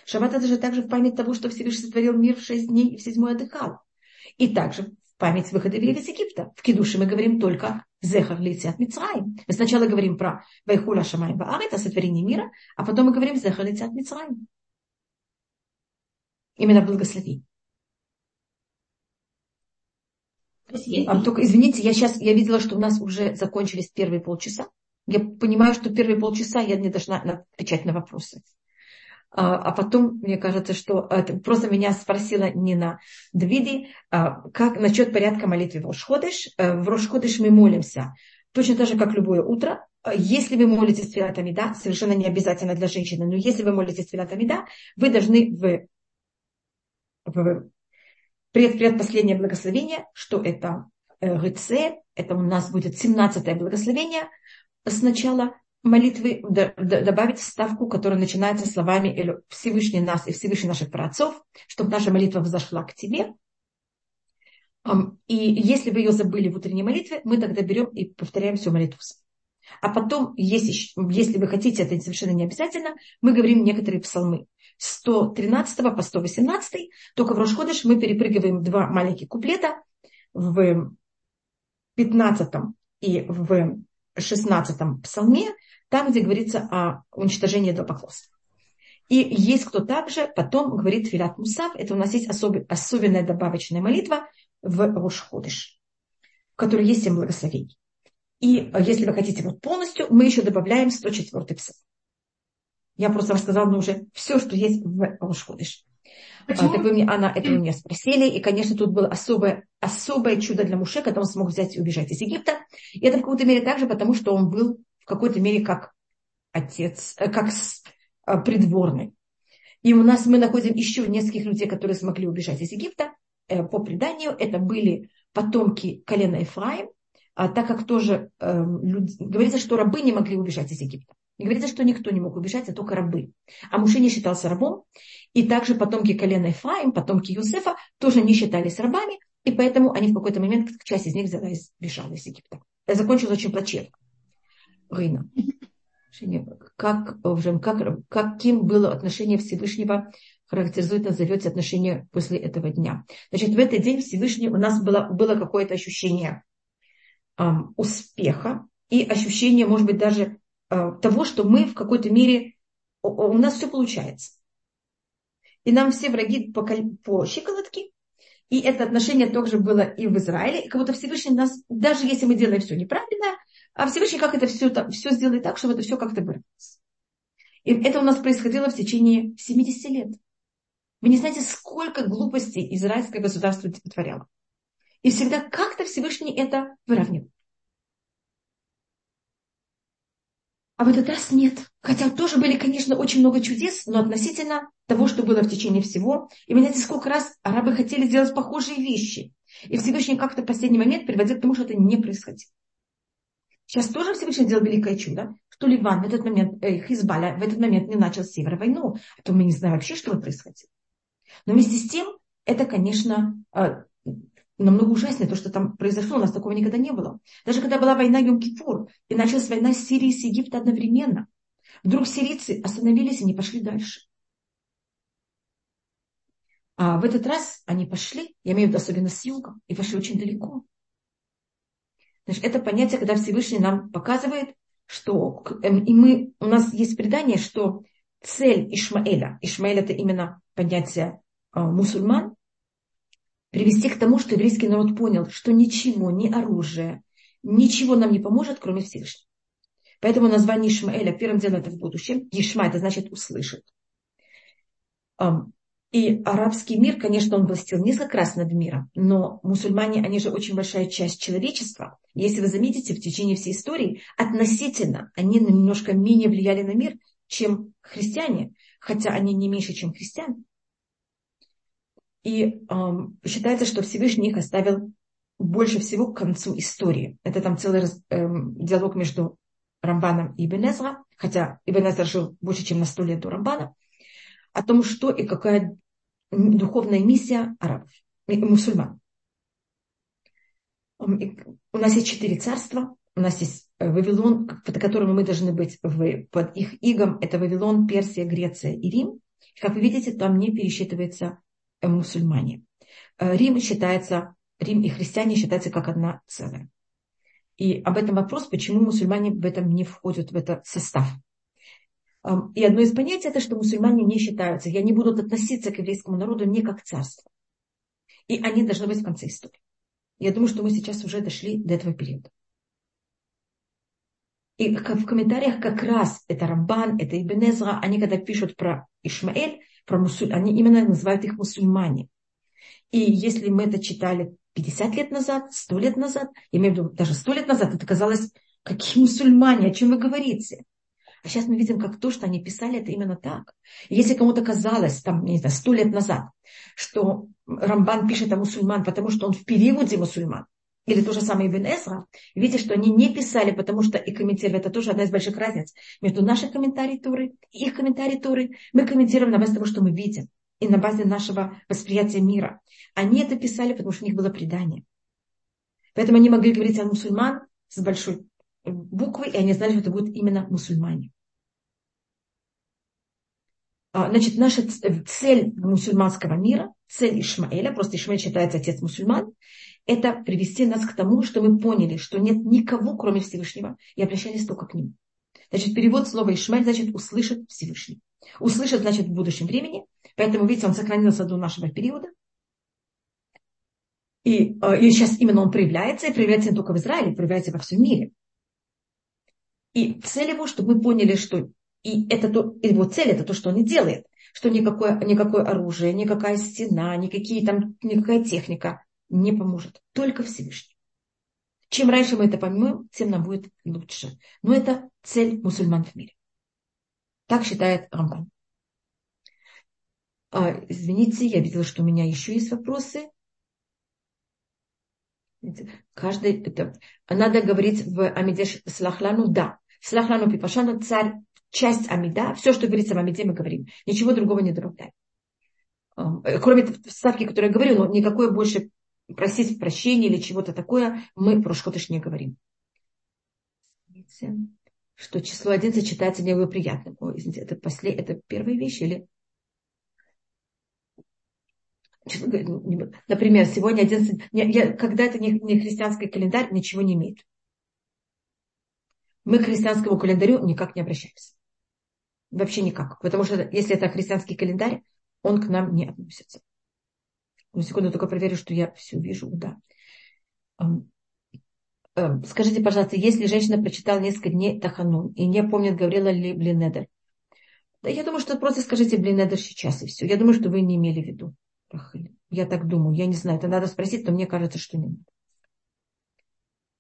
Шаббат – это же также в память того, что Всевышний сотворил мир в шесть дней и в седьмой отдыхал. И также в память выхода евреев из Египта. В Кедуше мы говорим только Зехар Летиат Мицраим. Мы сначала говорим про Вайхула Шамай Баарет, о сотворении мира, а потом мы говорим Зехар Летиат Мицраим. Именно благослови. А, только, извините, я сейчас, я видела, что у нас уже закончились первые полчаса. Я понимаю, что первые полчаса я не должна отвечать на вопросы. А, а потом, мне кажется, что это, просто меня спросила Нина Двиди, а, как насчет порядка молитвы в Рошходыш. Э, в Рошходыш мы молимся точно так же, как любое утро. Если вы молитесь Филатами, да, совершенно не обязательно для женщины, но если вы молитесь Филатами, да, вы должны в, в пред, предпоследнее благословение, что это э, ГЦ, это у нас будет 17 благословение, сначала молитвы добавить вставку, которая начинается словами Всевышний нас и Всевышний наших праотцов, чтобы наша молитва взошла к тебе. И если вы ее забыли в утренней молитве, мы тогда берем и повторяем всю молитву. А потом, если, если вы хотите, это совершенно не обязательно, мы говорим некоторые псалмы. 113 по 118, только в Рошходыш мы перепрыгиваем два маленьких куплета в 15 и в 16 псалме, там, где говорится о уничтожении идолопоклонства. И есть кто также потом говорит Филат Мусав, это у нас есть особый, особенная добавочная молитва в Рошходыш, в которой есть семь благословений. И если вы хотите вот полностью, мы еще добавляем 104 псалм. Я просто рассказала уже все, что есть в Рошходыш. А, так вы мне, Анна, это вы меня спросили. И, конечно, тут было особое, особое чудо для Муше, когда он смог взять и убежать из Египта. И это в какой-то мере также, потому что он был в какой-то мере как отец, э, как э, придворный. И у нас мы находим еще нескольких людей, которые смогли убежать из Египта. Э, по преданию это были потомки колена Ефраим, а так как тоже э, люди, говорится, что рабы не могли убежать из Египта. И говорится, что никто не мог убежать, а только рабы. А Муше не считался рабом. И также потомки колена Ефраим, потомки Юсефа тоже не считались рабами. И поэтому они в какой-то момент, часть из них взяла и сбежала из Египта. Это закончилось очень плачевно. Рына. Как, как, каким было отношение Всевышнего, характеризует, назовете отношение после этого дня. Значит, в этот день Всевышний у нас было, было какое-то ощущение эм, успеха и ощущение, может быть, даже того, что мы в какой-то мере, у, у нас все получается. И нам все враги по, по щиколотке, и это отношение также было и в Израиле. И как будто Всевышний нас, даже если мы делаем все неправильно, а Всевышний как это все, все сделает так, чтобы это все как-то вырвалось. И это у нас происходило в течение 70 лет. Вы не знаете, сколько глупостей израильское государство творяло. И всегда как-то Всевышний это выравнивал. А в этот раз нет. Хотя тоже были, конечно, очень много чудес, но относительно того, что было в течение всего. И знаете, сколько раз арабы хотели сделать похожие вещи. И Всевышний как-то в последний момент приводил к тому, что это не происходило. Сейчас тоже Всевышний сделал великое чудо, что Ливан в этот момент, э, Хизбалля в этот момент не начал с войну. А то мы не знаем вообще, что происходило. Но вместе с тем, это, конечно, э, намного ужаснее, то, что там произошло, у нас такого никогда не было. Даже когда была война Йом-Кипур, и началась война с Сирией и с Египта одновременно, вдруг сирийцы остановились и не пошли дальше. А в этот раз они пошли, я имею в виду особенно с юга, и пошли очень далеко. Значит, это понятие, когда Всевышний нам показывает, что эм, и мы, у нас есть предание, что цель Ишмаэля, Ишмаэль это именно понятие э, мусульман, привести к тому, что еврейский народ понял, что ничего, ни оружие, ничего нам не поможет, кроме Всевышнего. Поэтому название Ишмаэля, первым делом это в будущем. Ишма это значит услышит. И арабский мир, конечно, он властил несколько раз над миром, но мусульмане, они же очень большая часть человечества. Если вы заметите, в течение всей истории относительно они немножко менее влияли на мир, чем христиане, хотя они не меньше, чем христиане. И эм, считается, что Всевышний их оставил больше всего к концу истории. Это там целый эм, диалог между Рамбаном и Ибн хотя Ибн жил больше, чем на сто лет до Рамбана о том, что и какая духовная миссия арабов, мусульман. У нас есть четыре царства. У нас есть э, Вавилон, под которым мы должны быть под их игом. Это Вавилон, Персия, Греция и Рим. Как вы видите, там не пересчитываются э, мусульмане. Э, Рим считается, Рим и христиане считаются как одна целая. И об этом вопрос, почему мусульмане в этом не входят в этот состав. И одно из понятий это, что мусульмане не считаются, и они будут относиться к еврейскому народу не как царство. И они должны быть в конце истории. Я думаю, что мы сейчас уже дошли до этого периода. И в комментариях как раз это Рамбан, это Ибн Эзра, они когда пишут про Ишмаэль, про мусуль, они именно называют их мусульмане. И если мы это читали 50 лет назад, 100 лет назад, я имею в виду даже 100 лет назад, это казалось, какие мусульмане, о чем вы говорите? А сейчас мы видим, как то, что они писали, это именно так. И если кому-то казалось, там, не знаю, сто лет назад, что Рамбан пишет о мусульман, потому что он в периоде мусульман, или то же самое Ибн Эсра, видите, что они не писали, потому что и комментировали. Это тоже одна из больших разниц между нашими комментариями Туры и их комментариями Туры. Мы комментируем на базе того, что мы видим, и на базе нашего восприятия мира. Они это писали, потому что у них было предание. Поэтому они могли говорить о мусульман с большой буквы, и они знали, что это будут именно мусульмане. А, значит, наша цель мусульманского мира, цель Ишмаэля, просто Ишмаэль считается отец мусульман, это привести нас к тому, что мы поняли, что нет никого, кроме Всевышнего, и обращались только к нему. Значит, перевод слова Ишмаэль значит услышать Всевышний. Услышать значит в будущем времени, поэтому, видите, он сохранился до нашего периода. И, а, и сейчас именно он проявляется, и проявляется не только в Израиле, проявляется во всем мире. И цель его, чтобы мы поняли, что и это то, его цель это то, что он и делает, что никакое, никакое оружие, никакая стена, никакие там, никакая техника не поможет. Только Всевышний. Чем раньше мы это поймем, тем нам будет лучше. Но это цель мусульман в мире. Так считает Рамбан. А, извините, я видела, что у меня еще есть вопросы. Каждый, это, надо говорить в Амидеш Слахлану, да. Слахлану Пипашану, царь, часть Амида, все, что говорится в Амиде, мы говорим. Ничего другого не добавляем. Э, кроме ставки, которую я говорю, но никакое больше просить прощения или чего-то такое, мы про Шхотыш не говорим. Что число 11 читается неблагоприятным. О, извините, это, после, это первая вещь или Например, сегодня 11... Я, когда это не, не христианский календарь, ничего не имеет. Мы к христианскому календарю никак не обращаемся. Вообще никак. Потому что если это христианский календарь, он к нам не относится. Ну, секунду, только проверю, что я все вижу, да. Скажите, пожалуйста, если женщина прочитала несколько дней Таханун и не помнит, говорила ли Блинедер? Да я думаю, что просто скажите Блинедер сейчас и все. Я думаю, что вы не имели в виду. Я так думаю, я не знаю, это надо спросить, но мне кажется, что не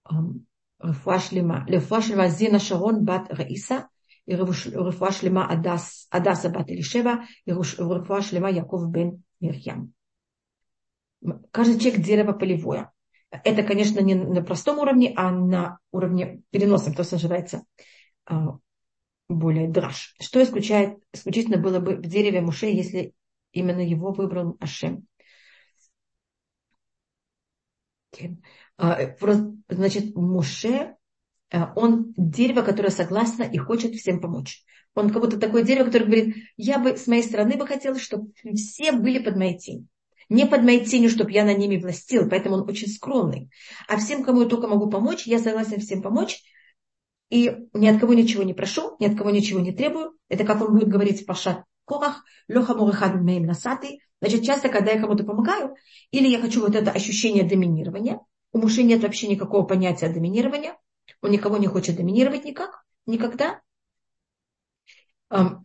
надо. Рефуашлима. Рефуашлима Зина Шарон бат Раиса. И Рефуашлима Адаса бат Илишева. И Рефуашлима Яков бен Мирьям. Каждый человек дерево полевое. Это, конечно, не на простом уровне, а на уровне переносом, то, что называется более драж. Что исключает, исключительно было бы в дереве Муше, если именно его выбрал Ашем. А, значит, Муше, а, он дерево, которое согласно и хочет всем помочь. Он как будто такое дерево, которое говорит, я бы с моей стороны бы хотела, чтобы все были под моей тенью. Не под моей тенью, чтобы я на ними властил, поэтому он очень скромный. А всем, кому я только могу помочь, я согласен всем помочь. И ни от кого ничего не прошу, ни от кого ничего не требую. Это как он будет говорить в Пашат Корах, Леха Мурахад Мейм Насаты. Значит, часто, когда я кому-то помогаю, или я хочу вот это ощущение доминирования, у мужчин нет вообще никакого понятия доминирования, он никого не хочет доминировать никак, никогда.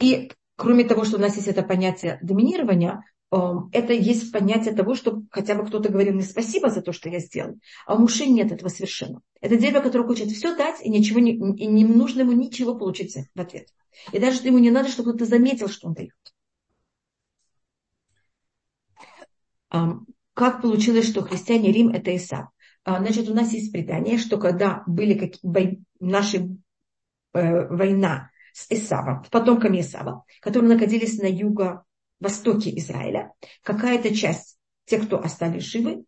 И кроме того, что у нас есть это понятие доминирования, это есть понятие того, что хотя бы кто-то говорил мне спасибо за то, что я сделал. А у мужчин нет этого совершенно. Это дерево, которое хочет все дать, и, ничего не, и не нужно ему ничего получить в ответ. И даже ему не надо, чтобы кто-то заметил, что он дает. Как получилось, что христиане Рим – это Исав? Значит, у нас есть предание, что когда были какие, наши э, война с Исавом, потомками Исава, которые находились на юго-востоке Израиля, какая-то часть, те, кто остались живы,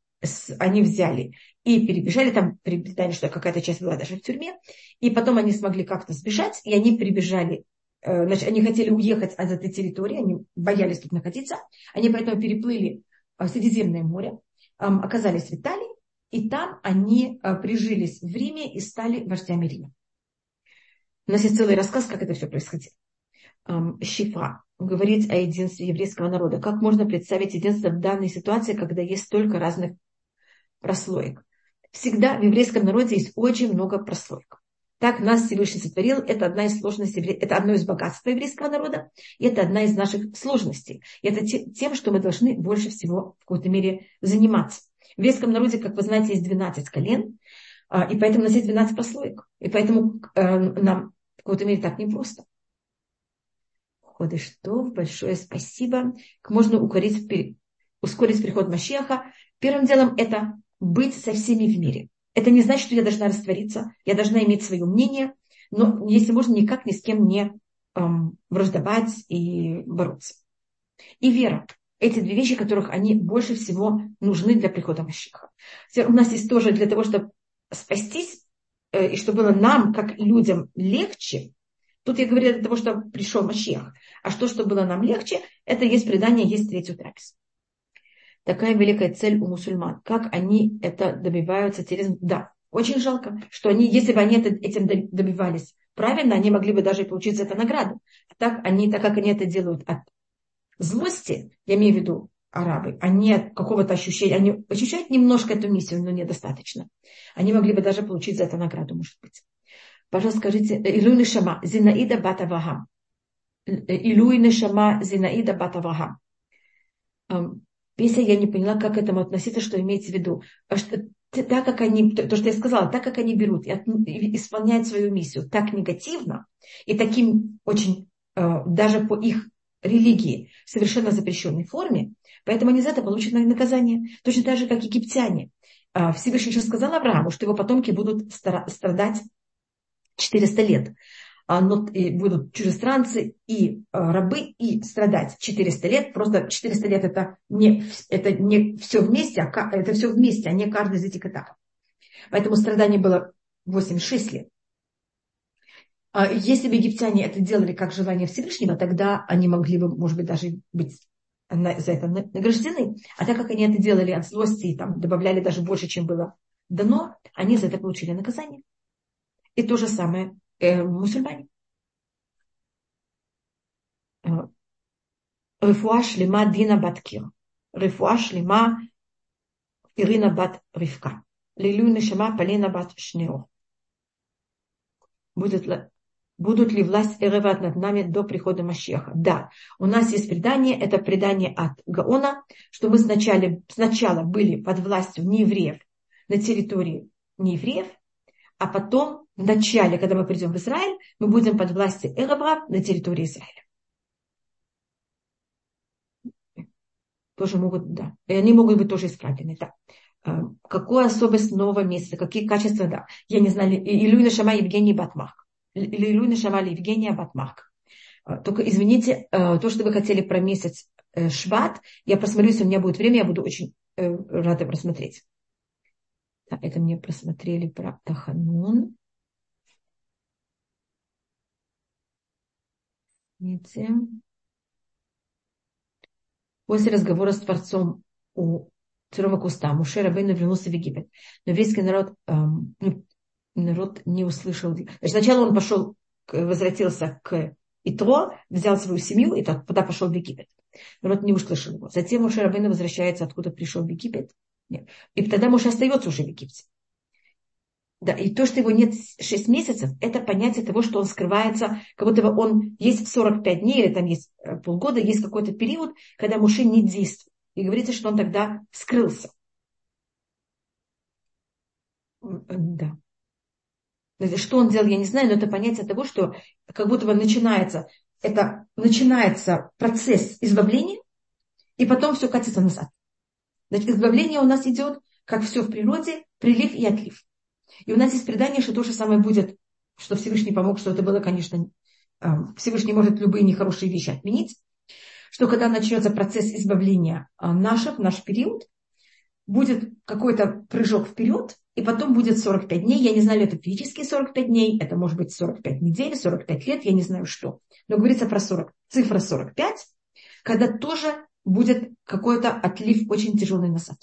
они взяли и перебежали, там предание, что какая-то часть была даже в тюрьме, и потом они смогли как-то сбежать, и они прибежали Э, значит, они хотели уехать от этой территории, они боялись тут находиться, они поэтому переплыли э, Средиземное море, оказались в Италии, и там они э, прижились в Риме и стали вождями Рима. У нас есть целый рассказ, как это все происходило. Шифа говорит о единстве еврейского народа. Как можно представить единство в данной ситуации, когда есть столько разных прослоек? всегда в еврейском народе есть очень много прослойок. Так нас Всевышний сотворил. Это одна из сложностей, это одно из богатств еврейского народа. И это одна из наших сложностей. И это тем, что мы должны больше всего в какой-то мере заниматься. В еврейском народе, как вы знаете, есть 12 колен. А, и поэтому у нас есть 12 прослоек. И поэтому э, нам в какой-то мере так непросто. Что большое спасибо. Можно укорить, ускорить приход Машеха. Первым делом это быть со всеми в мире. Это не значит, что я должна раствориться, я должна иметь свое мнение, но если можно, никак ни с кем не эм, враждовать и бороться. И вера. Эти две вещи, которых они больше всего нужны для прихода Машиха. У нас есть тоже для того, чтобы спастись, э, и чтобы было нам, как людям, легче, Тут я говорю для того, что пришел Машех. А что, что было нам легче, это есть предание, есть третью трапез такая великая цель у мусульман. Как они это добиваются через... Да, очень жалко, что они, если бы они это, этим добивались правильно, они могли бы даже получить за это награду. А так, они, так как они это делают от злости, я имею в виду арабы, они от какого-то ощущения, они ощущают немножко эту миссию, но недостаточно. Они могли бы даже получить за это награду, может быть. Пожалуйста, скажите, Илуй Нишама, Зинаида Батавахам. Илуй Нишама, Зинаида Батавахам. Песня я не поняла, как к этому относиться, что имеется в виду. А так как они, то, что я сказала, так как они берут и, исполняют свою миссию так негативно и таким очень, э, даже по их религии, совершенно запрещенной форме, поэтому они за это получат наказание. Точно так же, как египтяне. Э, Всевышний еще сказал Аврааму, что его потомки будут страдать 400 лет. А, но будут чужестранцы и а, рабы и страдать 400 лет. Просто 400 лет это не, это не все вместе, а это все вместе, а не каждый из этих этапов. Поэтому страдание было 86 лет. А если бы египтяне это делали как желание Всевышнего, тогда они могли бы, может быть, даже быть за это награждены. А так как они это делали от злости и там добавляли даже больше, чем было дано, они за это получили наказание. И то же самое э, мусульмане. Э, рифуаш лима Дина Баткир. Рифуаш лима Ирина Бат Ривка. Лилю Нишама Полина Бат Шнео. Будет будут ли власть Эреват над нами до прихода Машеха? Да, у нас есть предание, это предание от Гаона, что мы сначала, сначала были под властью неевреев на территории неевреев, а потом в начале, когда мы придем в Израиль, мы будем под властью Эрабра на территории Израиля. Тоже могут, да. И они могут быть тоже исправлены, да. А, какую особость нового месяца, какие качества, да. Я не знаю, Илюйна Шама Евгений Батмах. Илюйна Шама Евгения Батмах. А, только извините, а, то, что вы хотели про месяц э, Шват, я просмотрю, если у меня будет время, я буду очень э, рада просмотреть. Да, это мне просмотрели про Таханун. Видите? После разговора с Творцом у Царова куста Муше Рабейну вернулся в Египет. Но еврейский народ, эм, ну, народ не услышал. Значит, сначала он пошел, возвратился к Итро, взял свою семью и тогда пошел в Египет. Народ не услышал его. Затем Муше Рабейну возвращается, откуда пришел в Египет. Нет. И тогда Муше остается уже в Египте. Да, и то, что его нет 6 месяцев, это понятие того, что он скрывается, как будто бы он есть 45 дней, или там есть э, полгода, есть какой-то период, когда Муше не действует. И говорится, что он тогда скрылся. Да. Что он делал, я не знаю, но это понятие того, что как будто бы начинается, это начинается процесс избавления, и потом все катится назад. Значит, избавление у нас идет, как все в природе, прилив и отлив. И у нас есть предание, что то же самое будет, что Всевышний помог, что это было, конечно, э, Всевышний может любые нехорошие вещи отменить, что когда начнется процесс избавления э, наших, наш период, будет какой-то прыжок вперед, и потом будет 45 дней. Я не знаю, это физические 45 дней, это может быть 45 недель, 45 лет, я не знаю что. Но говорится про 40, цифра 45, когда тоже будет какой-то отлив очень тяжелый назад.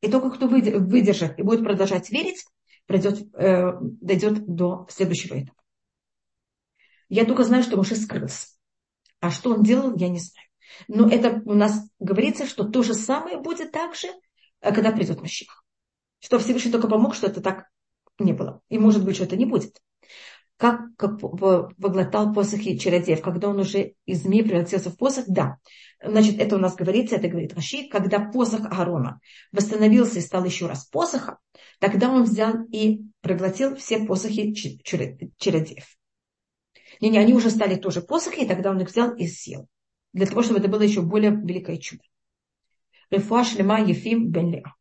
И только кто выдержит и будет продолжать верить, пройдет, э, дойдет до следующего этапа. Я только знаю, что Моше скрылся. А что он делал, я не знаю. Но это у нас говорится, что то же самое будет также, э, когда придет Маших. Что Всевышний только помог, что это так не было. И может быть, что это не будет. Как, как поглотал посохи чародеев, когда он уже из змеи превратился в посох, да. Значит, это у нас говорится, это говорит Раши, когда посох Аарона восстановился и стал еще раз посохом, тогда он взял и проглотил все посохи чародеев. Не-не, они уже стали тоже посохи, и тогда он их взял и съел. Для того, чтобы это было еще более великое чудо. Рефуа шлема Ефим бен Леа.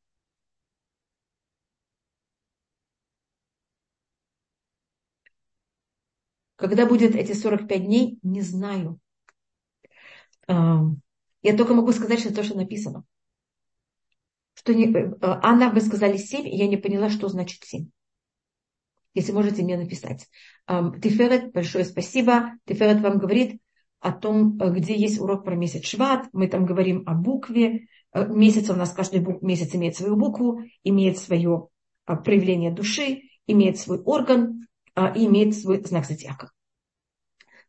Когда будет эти 45 дней, не знаю. Я только могу сказать, что то, что написано. Что не, э, Анна, вы сказали 7, и я не поняла, что значит 7. Если можете мне написать. Тиферет, большое спасибо. Тиферет вам говорит о том, э, где есть урок про месяц Шват. Мы там говорим о букве. Э, месяц у нас каждый месяц имеет свою букву, имеет свое проявление души, имеет свой орган и имеет свой знак зодиака.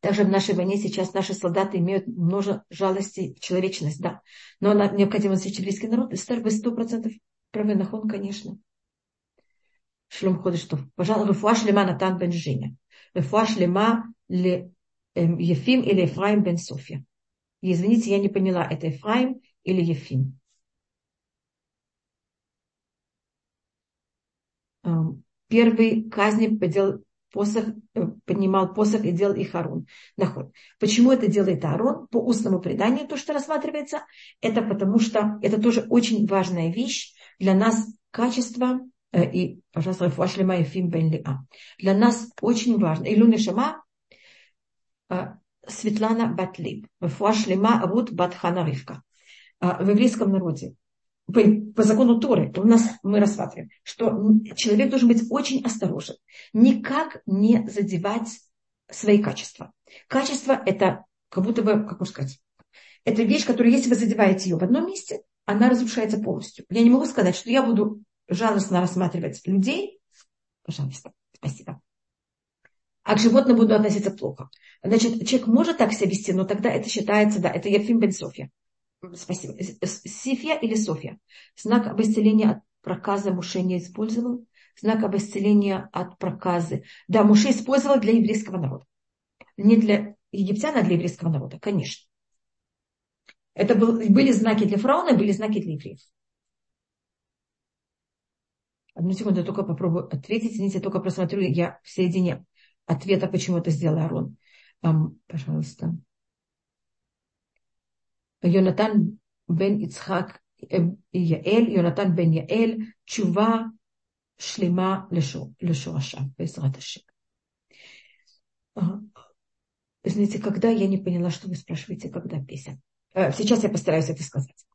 Также в нашей войне сейчас наши солдаты имеют много жалости, человечность, да. Но нам необходимо защитить еврейский народ. Эстер, вы сто процентов правы, нахон, конечно. Шлем ходишь, что, пожалуйста, рефуа шлема Натан бен Женя. Рефуа шлема ли эм, Ефим или Ефраим бен София. И, извините, я не поняла, это Ефраим или Ефим. Эм, первый казнь подел посох, э, поднимал посох и делал их Арон. Наход. Почему это делает Арон? По устному преданию, то, что рассматривается, это потому что это тоже очень важная вещь для нас, качество э, и, пожалуйста, Рафуашлема и Фим Бен Для нас очень важно. Илюна Шама э, Светлана Батлиб. Рафуашлема Рут Батхана Ривка. В еврейском народе по, по закону Торы, у нас мы рассматриваем, что человек должен быть очень осторожен, никак не задевать свои качества. Качество это как будто бы, как можно сказать, это вещь, которая, если вы задеваете ее в одном месте, она разрушается полностью. Я не могу сказать, что я буду жалостно рассматривать людей. Пожалуйста, спасибо. А к животным буду относиться плохо. Значит, человек может так себя вести, но тогда это считается, да, это Ефим бен София. Спасибо. Сифия или София? Знак об исцелении от проказа Муше не использовал. Знак об исцелении от проказы. Да, Муше использовал для еврейского народа. Не для египтян, а для еврейского народа, конечно. Это был, были знаки для фараона, были знаки для евреев. Одну секунду, я только попробую ответить. Извините, я только просмотрю, я в середине ответа, почему это сделал Арон. Um, пожалуйста. יונתן בן יצחק יעל, יונתן בן יעל, תשובה שלמה לשורשה, בעזרת השם. Знаете, когда я не поняла, что вы спрашиваете, когда песня. Сейчас я постараюсь это сказать.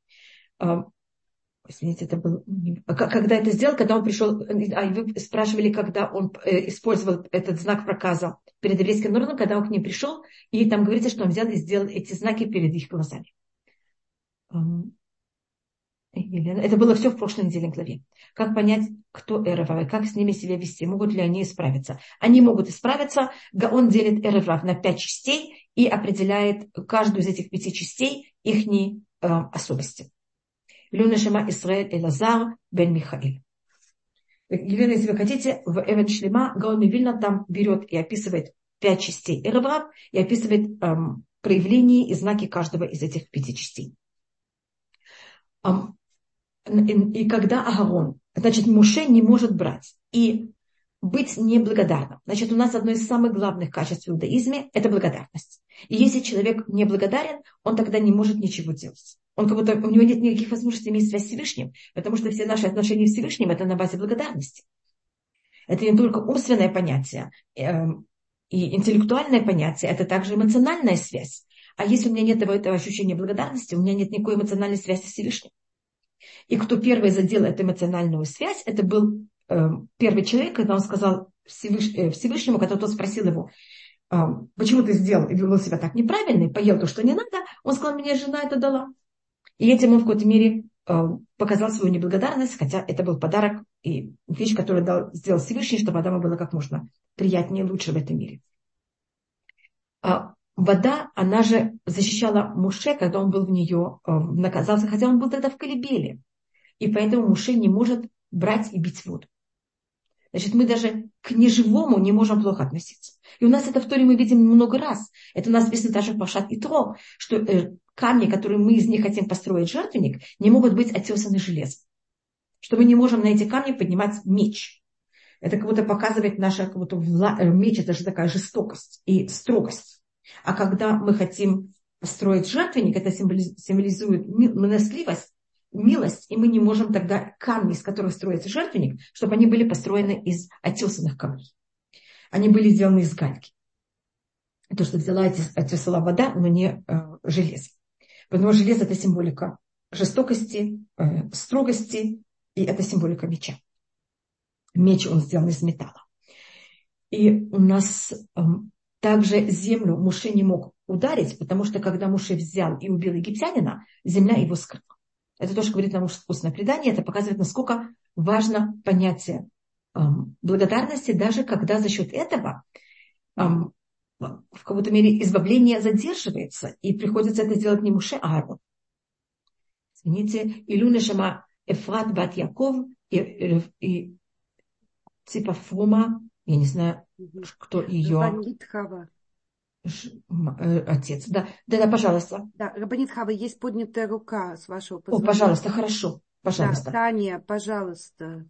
Извините, это был... Когда это сделал, когда он пришел... А вы спрашивали, когда он использовал этот знак проказа перед еврейским народом, когда он к ним пришел, и там говорится, что он взял и сделал эти знаки перед их глазами. Это было все в прошлой недельной главе. Как понять, кто Эревав, как с ними себя вести, могут ли они исправиться. Они могут исправиться. Он делит Эревав на пять частей и определяет каждую из этих пяти частей их э, особенности. Люна Шама Исраэль Элазар бен Михаил. Елена, если вы хотите, в Эвен Шлема Гаон Вильна там берет и описывает пять частей Эревав и описывает эм, проявления и знаки каждого из этих пяти частей. И когда Агарон, значит, Муше не может брать и быть неблагодарным. Значит, у нас одно из самых главных качеств в иудаизме – это благодарность. И если человек неблагодарен, он тогда не может ничего делать. Он как будто, у него нет никаких возможностей иметь связь с Всевышним, потому что все наши отношения с Всевышним – это на базе благодарности. Это не только умственное понятие эм, и интеллектуальное понятие, это также эмоциональная связь. А если у меня нет этого ощущения благодарности, у меня нет никакой эмоциональной связи с Всевышним. И кто первый задел эту эмоциональную связь, это был э, первый человек, когда он сказал Всевыш, э, Всевышнему, когда тот спросил его, э, почему ты сделал и вел себя так неправильно, и поел то, что не надо, он сказал, мне жена это дала. И этим он в какой-то мере э, показал свою неблагодарность, хотя это был подарок и вещь, которую дал, сделал Всевышний, чтобы Адаму было как можно приятнее и лучше в этом мире. А вода, она же защищала Муше, когда он был в нее, э, наказался, хотя он был тогда в колебеле. И поэтому Муше не может брать и бить воду. Значит, мы даже к неживому не можем плохо относиться. И у нас это в Торе мы видим много раз. Это у нас написано даже в Пашат и Тро, что э, камни, которые мы из них хотим построить жертвенник, не могут быть отесаны железом. Что мы не можем на эти камни поднимать меч. Это как будто показывает наша как будто вла... Э, меч, это же такая жестокость и строгость. А когда мы хотим построить жертвенник, это символизует выносливость милость, и мы не можем тогда камни, из которых строится жертвенник, чтобы они были построены из отесанных камней. Они были сделаны из гальки. То, что взяла отесала вода, но не э, железо. Потому что железо – это символика жестокости, э, строгости, и это символика меча. Меч, он сделан из металла. И у нас э, также землю Муше не мог ударить, потому что когда Муше взял и убил египтянина, земля его скрыла. Это тоже говорит нам устное предание. Это показывает, насколько важно понятие эм, благодарности, даже когда за счет этого эм, в какой-то мере избавление задерживается, и приходится это сделать не Муше, а Аарон. Извините, Илюна Шама Эфрат Бат Яков и, и, типа Фома, я не знаю, кто ее... Э, отец. Да, да, да, пожалуйста. Да, Рабанит Хава, есть поднятая рука с вашего позволения. О, пожалуйста, хорошо. Пожалуйста. Да, Таня, пожалуйста.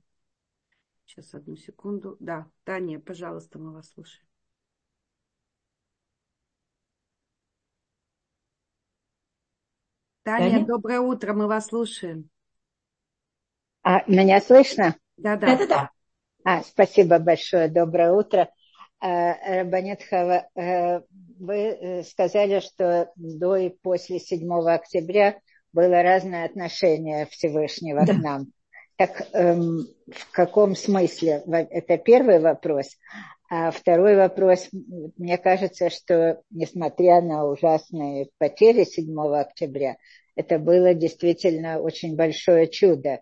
Сейчас, одну секунду. Да, Таня, пожалуйста, мы вас слушаем. Таня, Таня, доброе утро, мы вас слушаем. А, меня слышно? Да, да. Да, да, да. А, спасибо большое, доброе утро. Э, Рабанетхава, э, вы э, сказали, что до и после 7 октября было разное отношение Всевышнего да. к нам. Так эм, в каком смысле? Это первый вопрос. А второй вопрос, мне кажется, что несмотря на ужасные потери 7 октября, это было действительно очень большое чудо.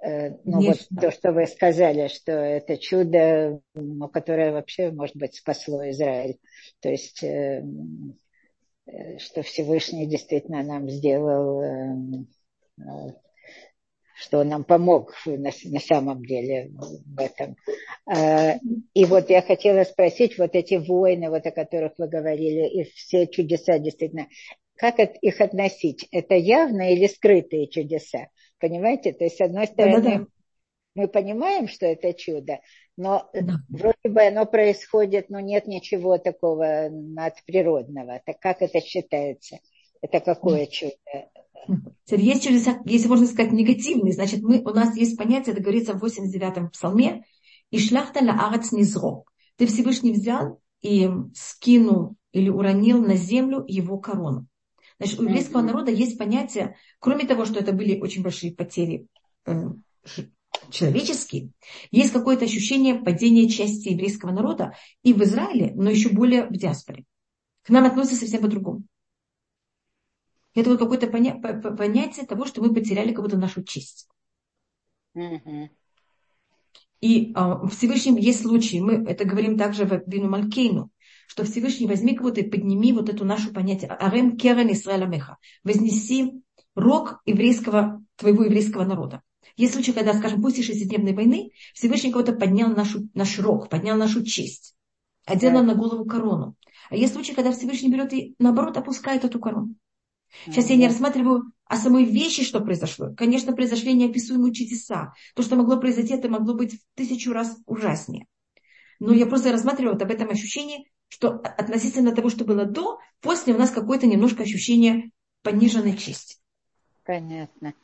Э, ну вот то, что вы сказали, что это чудо, которое вообще, может быть, спасло Израиль. То есть, э, э, что Всевышний действительно нам сделал, что он нам помог на, на самом деле в этом. И вот я хотела спросить, вот эти войны, вот о которых вы говорили, и все чудеса действительно, как их относить? Это явные или скрытые чудеса? Понимаете? То есть, с одной стороны, да, да, да. мы понимаем, что это чудо, но да. вроде бы оно происходит, но нет ничего такого надприродного. Так как это считается? Это какое чудо? Есть чудеса, если можно сказать, негативные. Значит, мы, у нас есть понятие, это говорится в 89-м псалме, и шляхта ла арец низро. Ты Всевышний взял и скинул или уронил на землю его корону. Значит, у еврейского народа есть понятие, кроме того, что это были очень большие потери э, человеческие, есть какое-то ощущение падения части еврейского народа и в Израиле, но еще более в диаспоре. К нам относятся совсем по-другому. Это вот какое-то поня- понятие того, что мы потеряли как будто нашу честь. И а, в Всевышнем есть случаи, мы это говорим также в Вину Малькейну, что Всевышний возьми кого-то и подними вот эту нашу понятие. Арем керен Исраэля меха. Вознеси рог еврейского, твоего еврейского народа. Есть случаи, когда, скажем, после шестидневной войны Всевышний кого-то поднял нашу, наш рог, поднял нашу честь, одел нам на голову корону. А есть случаи, когда Всевышний берет и, наоборот, опускает эту корону. Сейчас я не рассматриваю о самой вещи, что произошло. Конечно, произошли неописуемые чудеса. То, что могло произойти, это могло быть в тысячу раз ужаснее. Но я просто рассматриваю вот об этом ощущении, что относительно того, что было до, после у нас какое-то немножко ощущение пониженной чести. Понятно.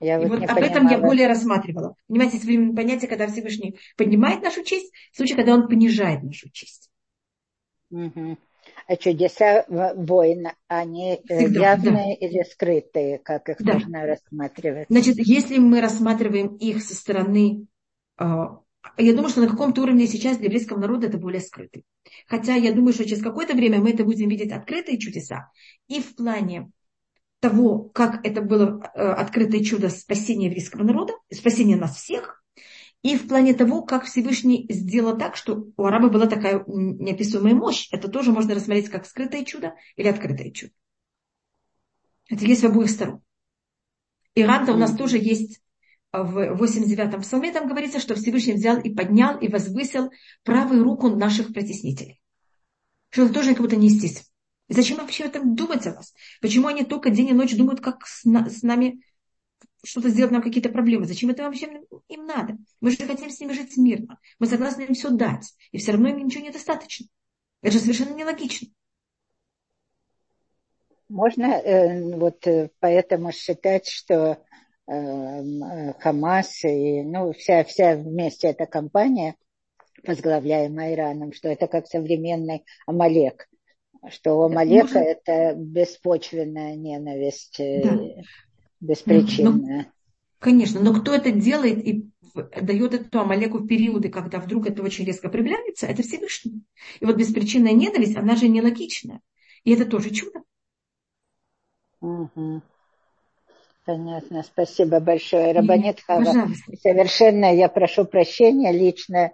Я вот, вот об понимала. этом я более рассматривала. Понимаете, есть понятие, когда Всевышний поднимает нашу честь, в случае, когда он понижает нашу честь. Угу. А чудеса войн, они э, Всегда, явные да. или скрытые, как их да. можно рассматривать? Значит, если мы рассматриваем их со стороны а, я думаю, что на каком-то уровне сейчас для еврейского народа это более скрытый. Хотя я думаю, что через какое-то время мы это будем видеть открытые чудеса. И в плане того, как это было э, открытое чудо спасения еврейского народа, спасения нас всех, и в плане того, как Всевышний сделал так, что у араба была такая неописуемая мощь. Это тоже можно рассмотреть как скрытое чудо или открытое чудо. Это есть в обоих сторон. Иран-то у нас тоже есть в 89-м псалме там говорится, что Всевышний взял и поднял и возвысил правую руку наших притеснителей. Что это тоже как будто неестественно. И зачем вообще этом думать о нас? Почему они только день и ночь думают, как с, с нами что-то сделать нам какие-то проблемы. Зачем это вообще им надо? Мы же хотим с ними жить мирно. Мы согласны им все дать. И все равно им ничего недостаточно. Это же совершенно нелогично. Можно э, вот э, поэтому считать, что Хамас и ну, вся, вся вместе эта компания, возглавляемая Ираном, что это как современный Амалек. Что у Амалека Можно... это беспочвенная ненависть. Э, да беспричинная. Ну, конечно, но кто это делает и дает эту Амалеку в периоды, когда вдруг это очень резко проявляется, это Всевышний. И вот беспричинная ненависть, она же нелогичная. И это тоже чудо. Угу. Понятно, спасибо большое. Рабанет Хава, совершенно я прошу прощения, лично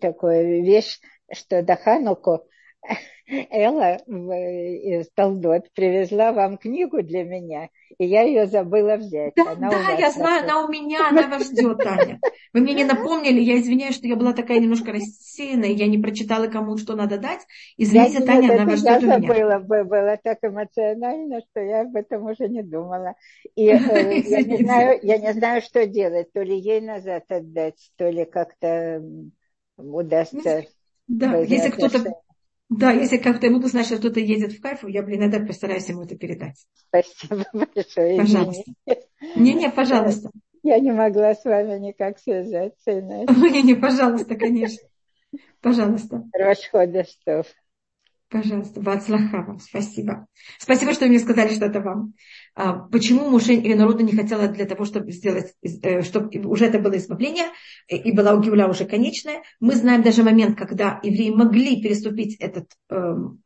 такую вещь, что до Хануку Элла из Талдот привезла вам книгу для меня, и я ее забыла взять. Да, она да я знаю, она у меня, она вас ждет, Таня. Вы мне не напомнили, я извиняюсь, что я была такая немножко рассеянная, я не прочитала, кому что надо дать. Извините, я, Таня, она вас ждет я забыла, было так эмоционально, что я об этом уже не думала. И э, я, не знаю, я не знаю, что делать, то ли ей назад отдать, то ли как-то удастся. Да, если кто-то да, если как-то ему знать, что кто-то едет в кайф, я, блин, иногда постараюсь ему это передать. Спасибо большое. Пожалуйста. Не-не, пожалуйста. Я не могла с вами никак связаться иначе. Не-не, пожалуйста, конечно. Пожалуйста. Расхода что. Пожалуйста, Бацлаха вам, спасибо. Спасибо, что вы мне сказали, что это вам. А, почему Муше и народу не хотела для того, чтобы сделать, э, чтобы уже это было избавление, и была у Гиуля уже конечная. Мы знаем даже момент, когда евреи могли переступить этот э,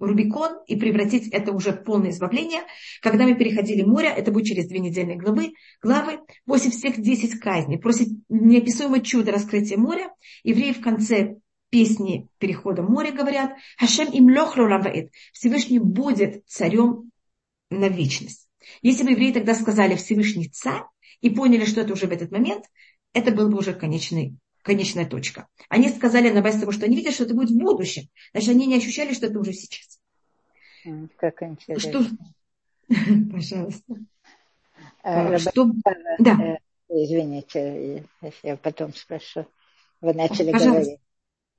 Рубикон и превратить это уже в полное избавление. Когда мы переходили море, это будет через две недельные главы, главы, после всех десять казней, просит неописуемое чудо раскрытия моря, евреи в конце песни перехода моря говорят, Хашем им лохло Всевышний будет царем на вечность. Если бы евреи тогда сказали Всевышний царь и поняли, что это уже в этот момент, это был бы уже конечный, конечная точка. Они сказали на базе того, что они видят, что это будет в будущем. Значит, они не ощущали, что это уже сейчас. Как интересно. Что... Пожалуйста. А, что... Да. Э, извините, я потом спрошу. Вы начали Пожалуйста. говорить.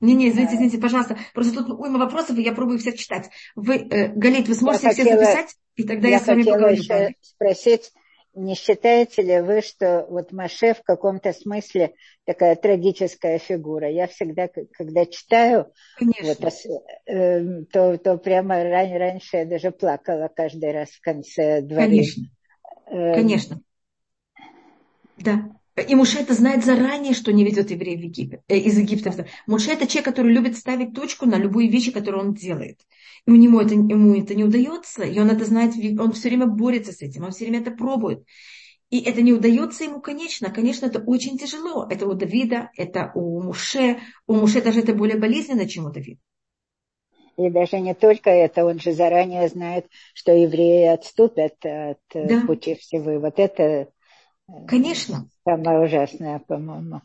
Не-не, извините, извините, пожалуйста. Просто тут уйма вопросов, и я пробую всех читать. Вы, э, Галит, вы сможете я все хотела, записать, и тогда я, я с вами поговорю. Еще спросить, не считаете ли вы, что вот Маше в каком-то смысле такая трагическая фигура? Я всегда, когда читаю, вот, э, то, то прямо ран, раньше я даже плакала каждый раз в конце двора. Конечно, э, конечно. Да. И Муше это знает заранее, что не ведет евреев в Египет, э, из Египта. Муше это человек, который любит ставить точку на любые вещи, которые он делает. И у него это, ему это не удается, и он это знает, он все время борется с этим, он все время это пробует. И это не удается ему, конечно. Конечно, это очень тяжело. Это у Давида, это у Муше. У Муше даже это более болезненно, чем у Давида. И даже не только это, он же заранее знает, что евреи отступят от э, да. пути всего. Вот это Конечно. Самое ужасное, по-моему.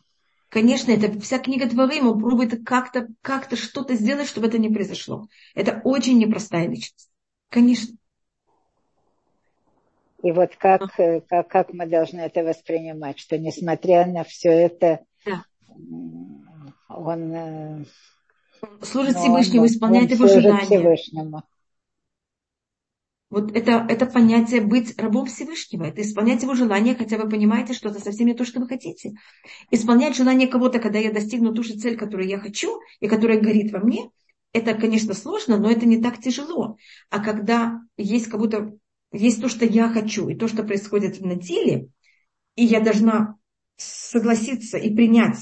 Конечно, это вся книга Творим, он пробует как-то как что-то сделать, чтобы это не произошло. Это очень непростая личность. Конечно. И вот как, как, как мы должны это воспринимать, что несмотря на все это, да. он э, служит Всевышнему, исполняет он его желания. Всевышнему. Вот это, это понятие быть рабом Всевышнего, это исполнять его желание, хотя вы понимаете, что это совсем не то, что вы хотите. Исполнять желание кого-то, когда я достигну ту же цель, которую я хочу, и которая горит во мне, это, конечно, сложно, но это не так тяжело. А когда есть кого-то, есть то, что я хочу, и то, что происходит на деле, и я должна согласиться и принять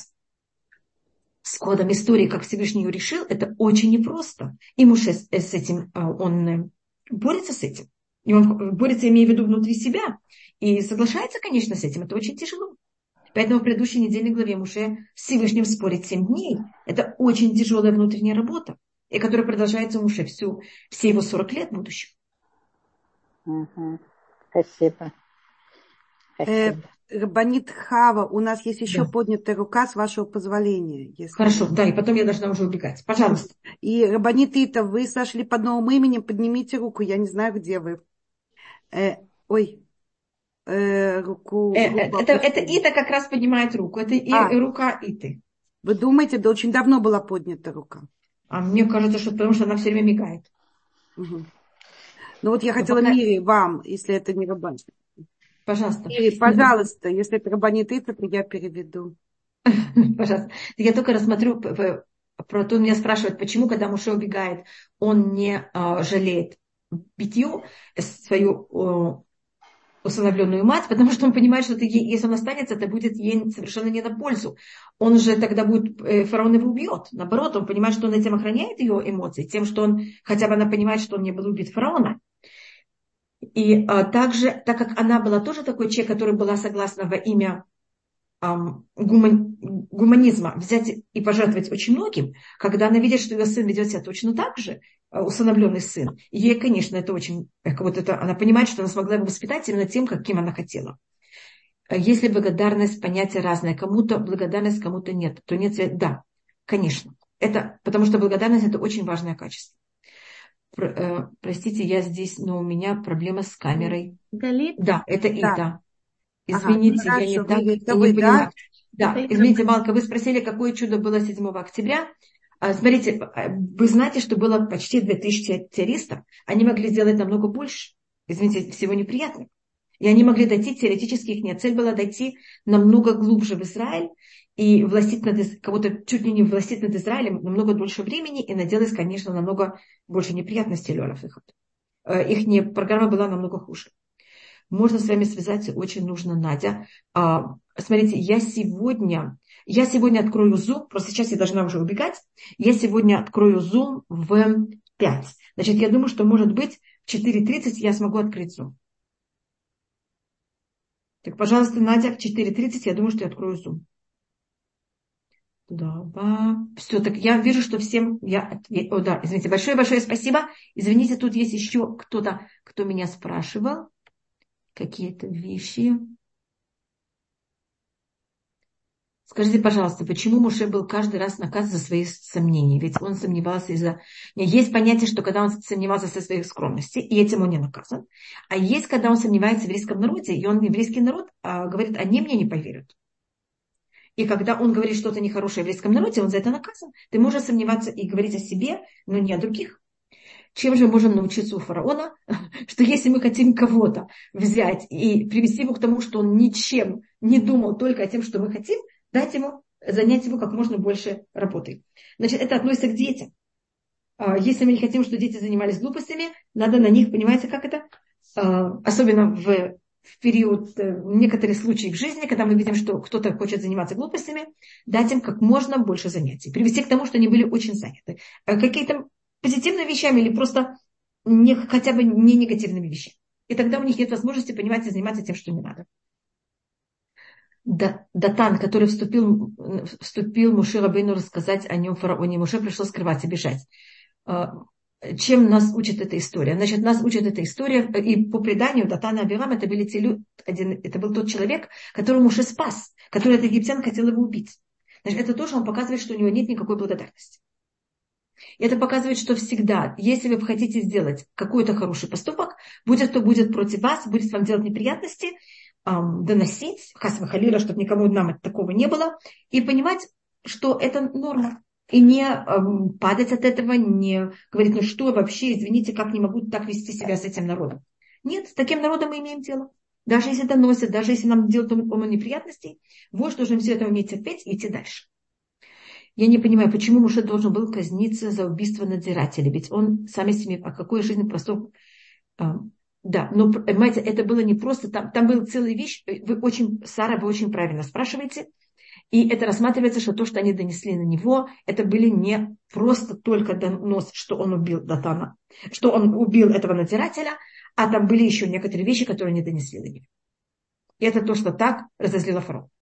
с кодом истории, как Всевышний ее решил, это очень непросто. И Муше с этим, а, он борется с этим. И он борется, имея в виду, внутри себя. И соглашается, конечно, с этим. Это очень тяжело. Поэтому в предыдущей недельной главе Муше с Всевышним спорит 7 дней. Это очень тяжелая внутренняя работа, и которая продолжается у Муше всю, все его 40 лет в будущем. Угу. Спасибо. Спасибо. Э, Рабанит Хава, у нас есть еще Да. поднятая рука, с вашего позволения. Если... Хорошо, да, и потом я должна уже убегать. Пожалуйста. И Рабанит Ита, вы сошли под новым именем, поднимите руку, я не знаю, где вы. Э, ой, Э, руку. Э, руку э, Это, это опустили. Ита как раз поднимает руку. Это и А. рука Иты. Вы думаете, да очень давно была поднята рука. А мне кажется, что потому что она все время мигает. Мгм. Ну вот я Ну, хотела пока- Мире вам, если это не Рабанит. Пожалуйста. Мире, пожалуйста, если это Рабанит то я переведу. Пожалуйста. Я только рассмотрю, про то меня спрашивают, почему, когда Муше убегает, он не а, жалеет битью свою о, усыновленную мать, потому что он понимает, что это если он останется, это будет ей совершенно не на пользу. Он же тогда будет, э, фараон его убьет. Наоборот, он понимает, что он этим охраняет ее эмоции, тем, что он, хотя бы она понимает, что он не был убит фараона. И а, также, так как она была тоже такой человек, который была согласна во имя ам, гуман- гуманизма взять и пожертвовать очень многим, когда она видит, что ее сын ведет себя точно так же, а, усыновленный сын, ей, конечно, это очень, вот это, она понимает, что она смогла его воспитать именно тем, каким она хотела. Если благодарность понятие разное, кому-то благодарность, кому-то нет, то нет, да, конечно. Это, потому что благодарность это очень важное качество. Про- э, простите, я здесь, но у меня проблема с камерой. Галит, Да, это Да. Ита. Ага, Извините, я не так вы- не вы. Да, Это извините. Малка, вы спросили, какое чудо было 7 октября. А, Смотрите, а, вы знаете, что было почти 2000 террористов. Они могли сделать намного больше. Извините, всего неприятного. И они могли дойти, теоретически их цель была дойти намного глубже в Израиль и властить над, кого-то чуть ли не властить над Израилем намного дольше времени и наделать, конечно, намного больше неприятностей Лёлов их. Их не, программа была намного хуже. Можно с вами связаться, очень нужно, Надя. А, смотрите, я сегодня, я сегодня открою Zoom, просто сейчас я должна уже убегать. Я сегодня открою Zoom в 5. Значит, я думаю, что, может быть, в 4.30 я смогу открыть Zoom. Так, пожалуйста, Надя, в 4.30 я думаю, что я открою Zoom. Да, все, так я вижу, что всем я ответ- О, да, извините, большое-большое спасибо. Извините, тут есть еще кто-то, кто меня спрашивал какие-то вещи. Скажите, пожалуйста, почему Муше был каждый раз наказан за свои сомнения? Ведь он сомневался из-за... Есть понятие, что когда он сомневался со своих скромностей, и этим он не наказан. А есть, когда он сомневается в еврейском народе, и он еврейский народ а, говорит, они мне не поверят. И когда он говорит что-то нехорошее в еврейском народе, он за это наказан. Ты можешь сомневаться и говорить о себе, но не о других. Чем же можем научиться у фараона? Что если мы хотим кого-то взять и привести его к тому, что он ничем не думал только о том, что мы хотим, дать ему, занять его как можно больше работой. Значит, это относится к детям. А, Если мы не хотим, чтобы дети занимались глупостями, надо на них, понимаете, как это? А, Особенно в, в период, э, в некоторых случаях в жизни, когда мы видим, что кто-то хочет заниматься глупостями, дать им как можно больше занятий. Привести к тому, что они были очень заняты. А Какие-то позитивными вещами или просто не, хотя бы не негативными вещами. И тогда у них нет возможности понимать и заниматься тем, что не надо. Да- Датан, который вступил, вступил Муше Рабейну рассказать о нем фараоне, Муше пришлось скрывать и бежать. Чем нас учит эта история? Значит, нас учит эта история, и по преданию Датана Абирам это, были те люди, один, это был тот человек, которого Муше спас, который этот египтян хотел его убить. Значит, это тоже он показывает, что у него нет никакой благодарности. И это показывает, что всегда, если вы хотите сделать какой-то хороший поступок, будет кто будет против вас, будет вам делать неприятности, эм, доносить, хасва халила, чтобы никому нам такого не было, и понимать, что это норма. И не эм, падать от этого, не говорить, ну что вообще, извините, как не могу так вести себя с этим народом. Нет, с таким народом мы имеем дело. Даже если доносят, даже если нам делают ому неприятностей, вождь должен все это уметь терпеть и идти дальше. Я не понимаю, почему Муше должен был казниться за убийство надзирателя, ведь он сами себе, а какой жизнь простой... Да, но, понимаете, это было не просто, там, там была целая вещь, вы очень, Сара, вы очень правильно спрашиваете, и это рассматривается, что то, что они донесли на него, это были не просто только донос, что он убил Датана, что он убил этого надзирателя, а там были еще некоторые вещи, которые они донесли на него. И это то, что так разозлило фараона.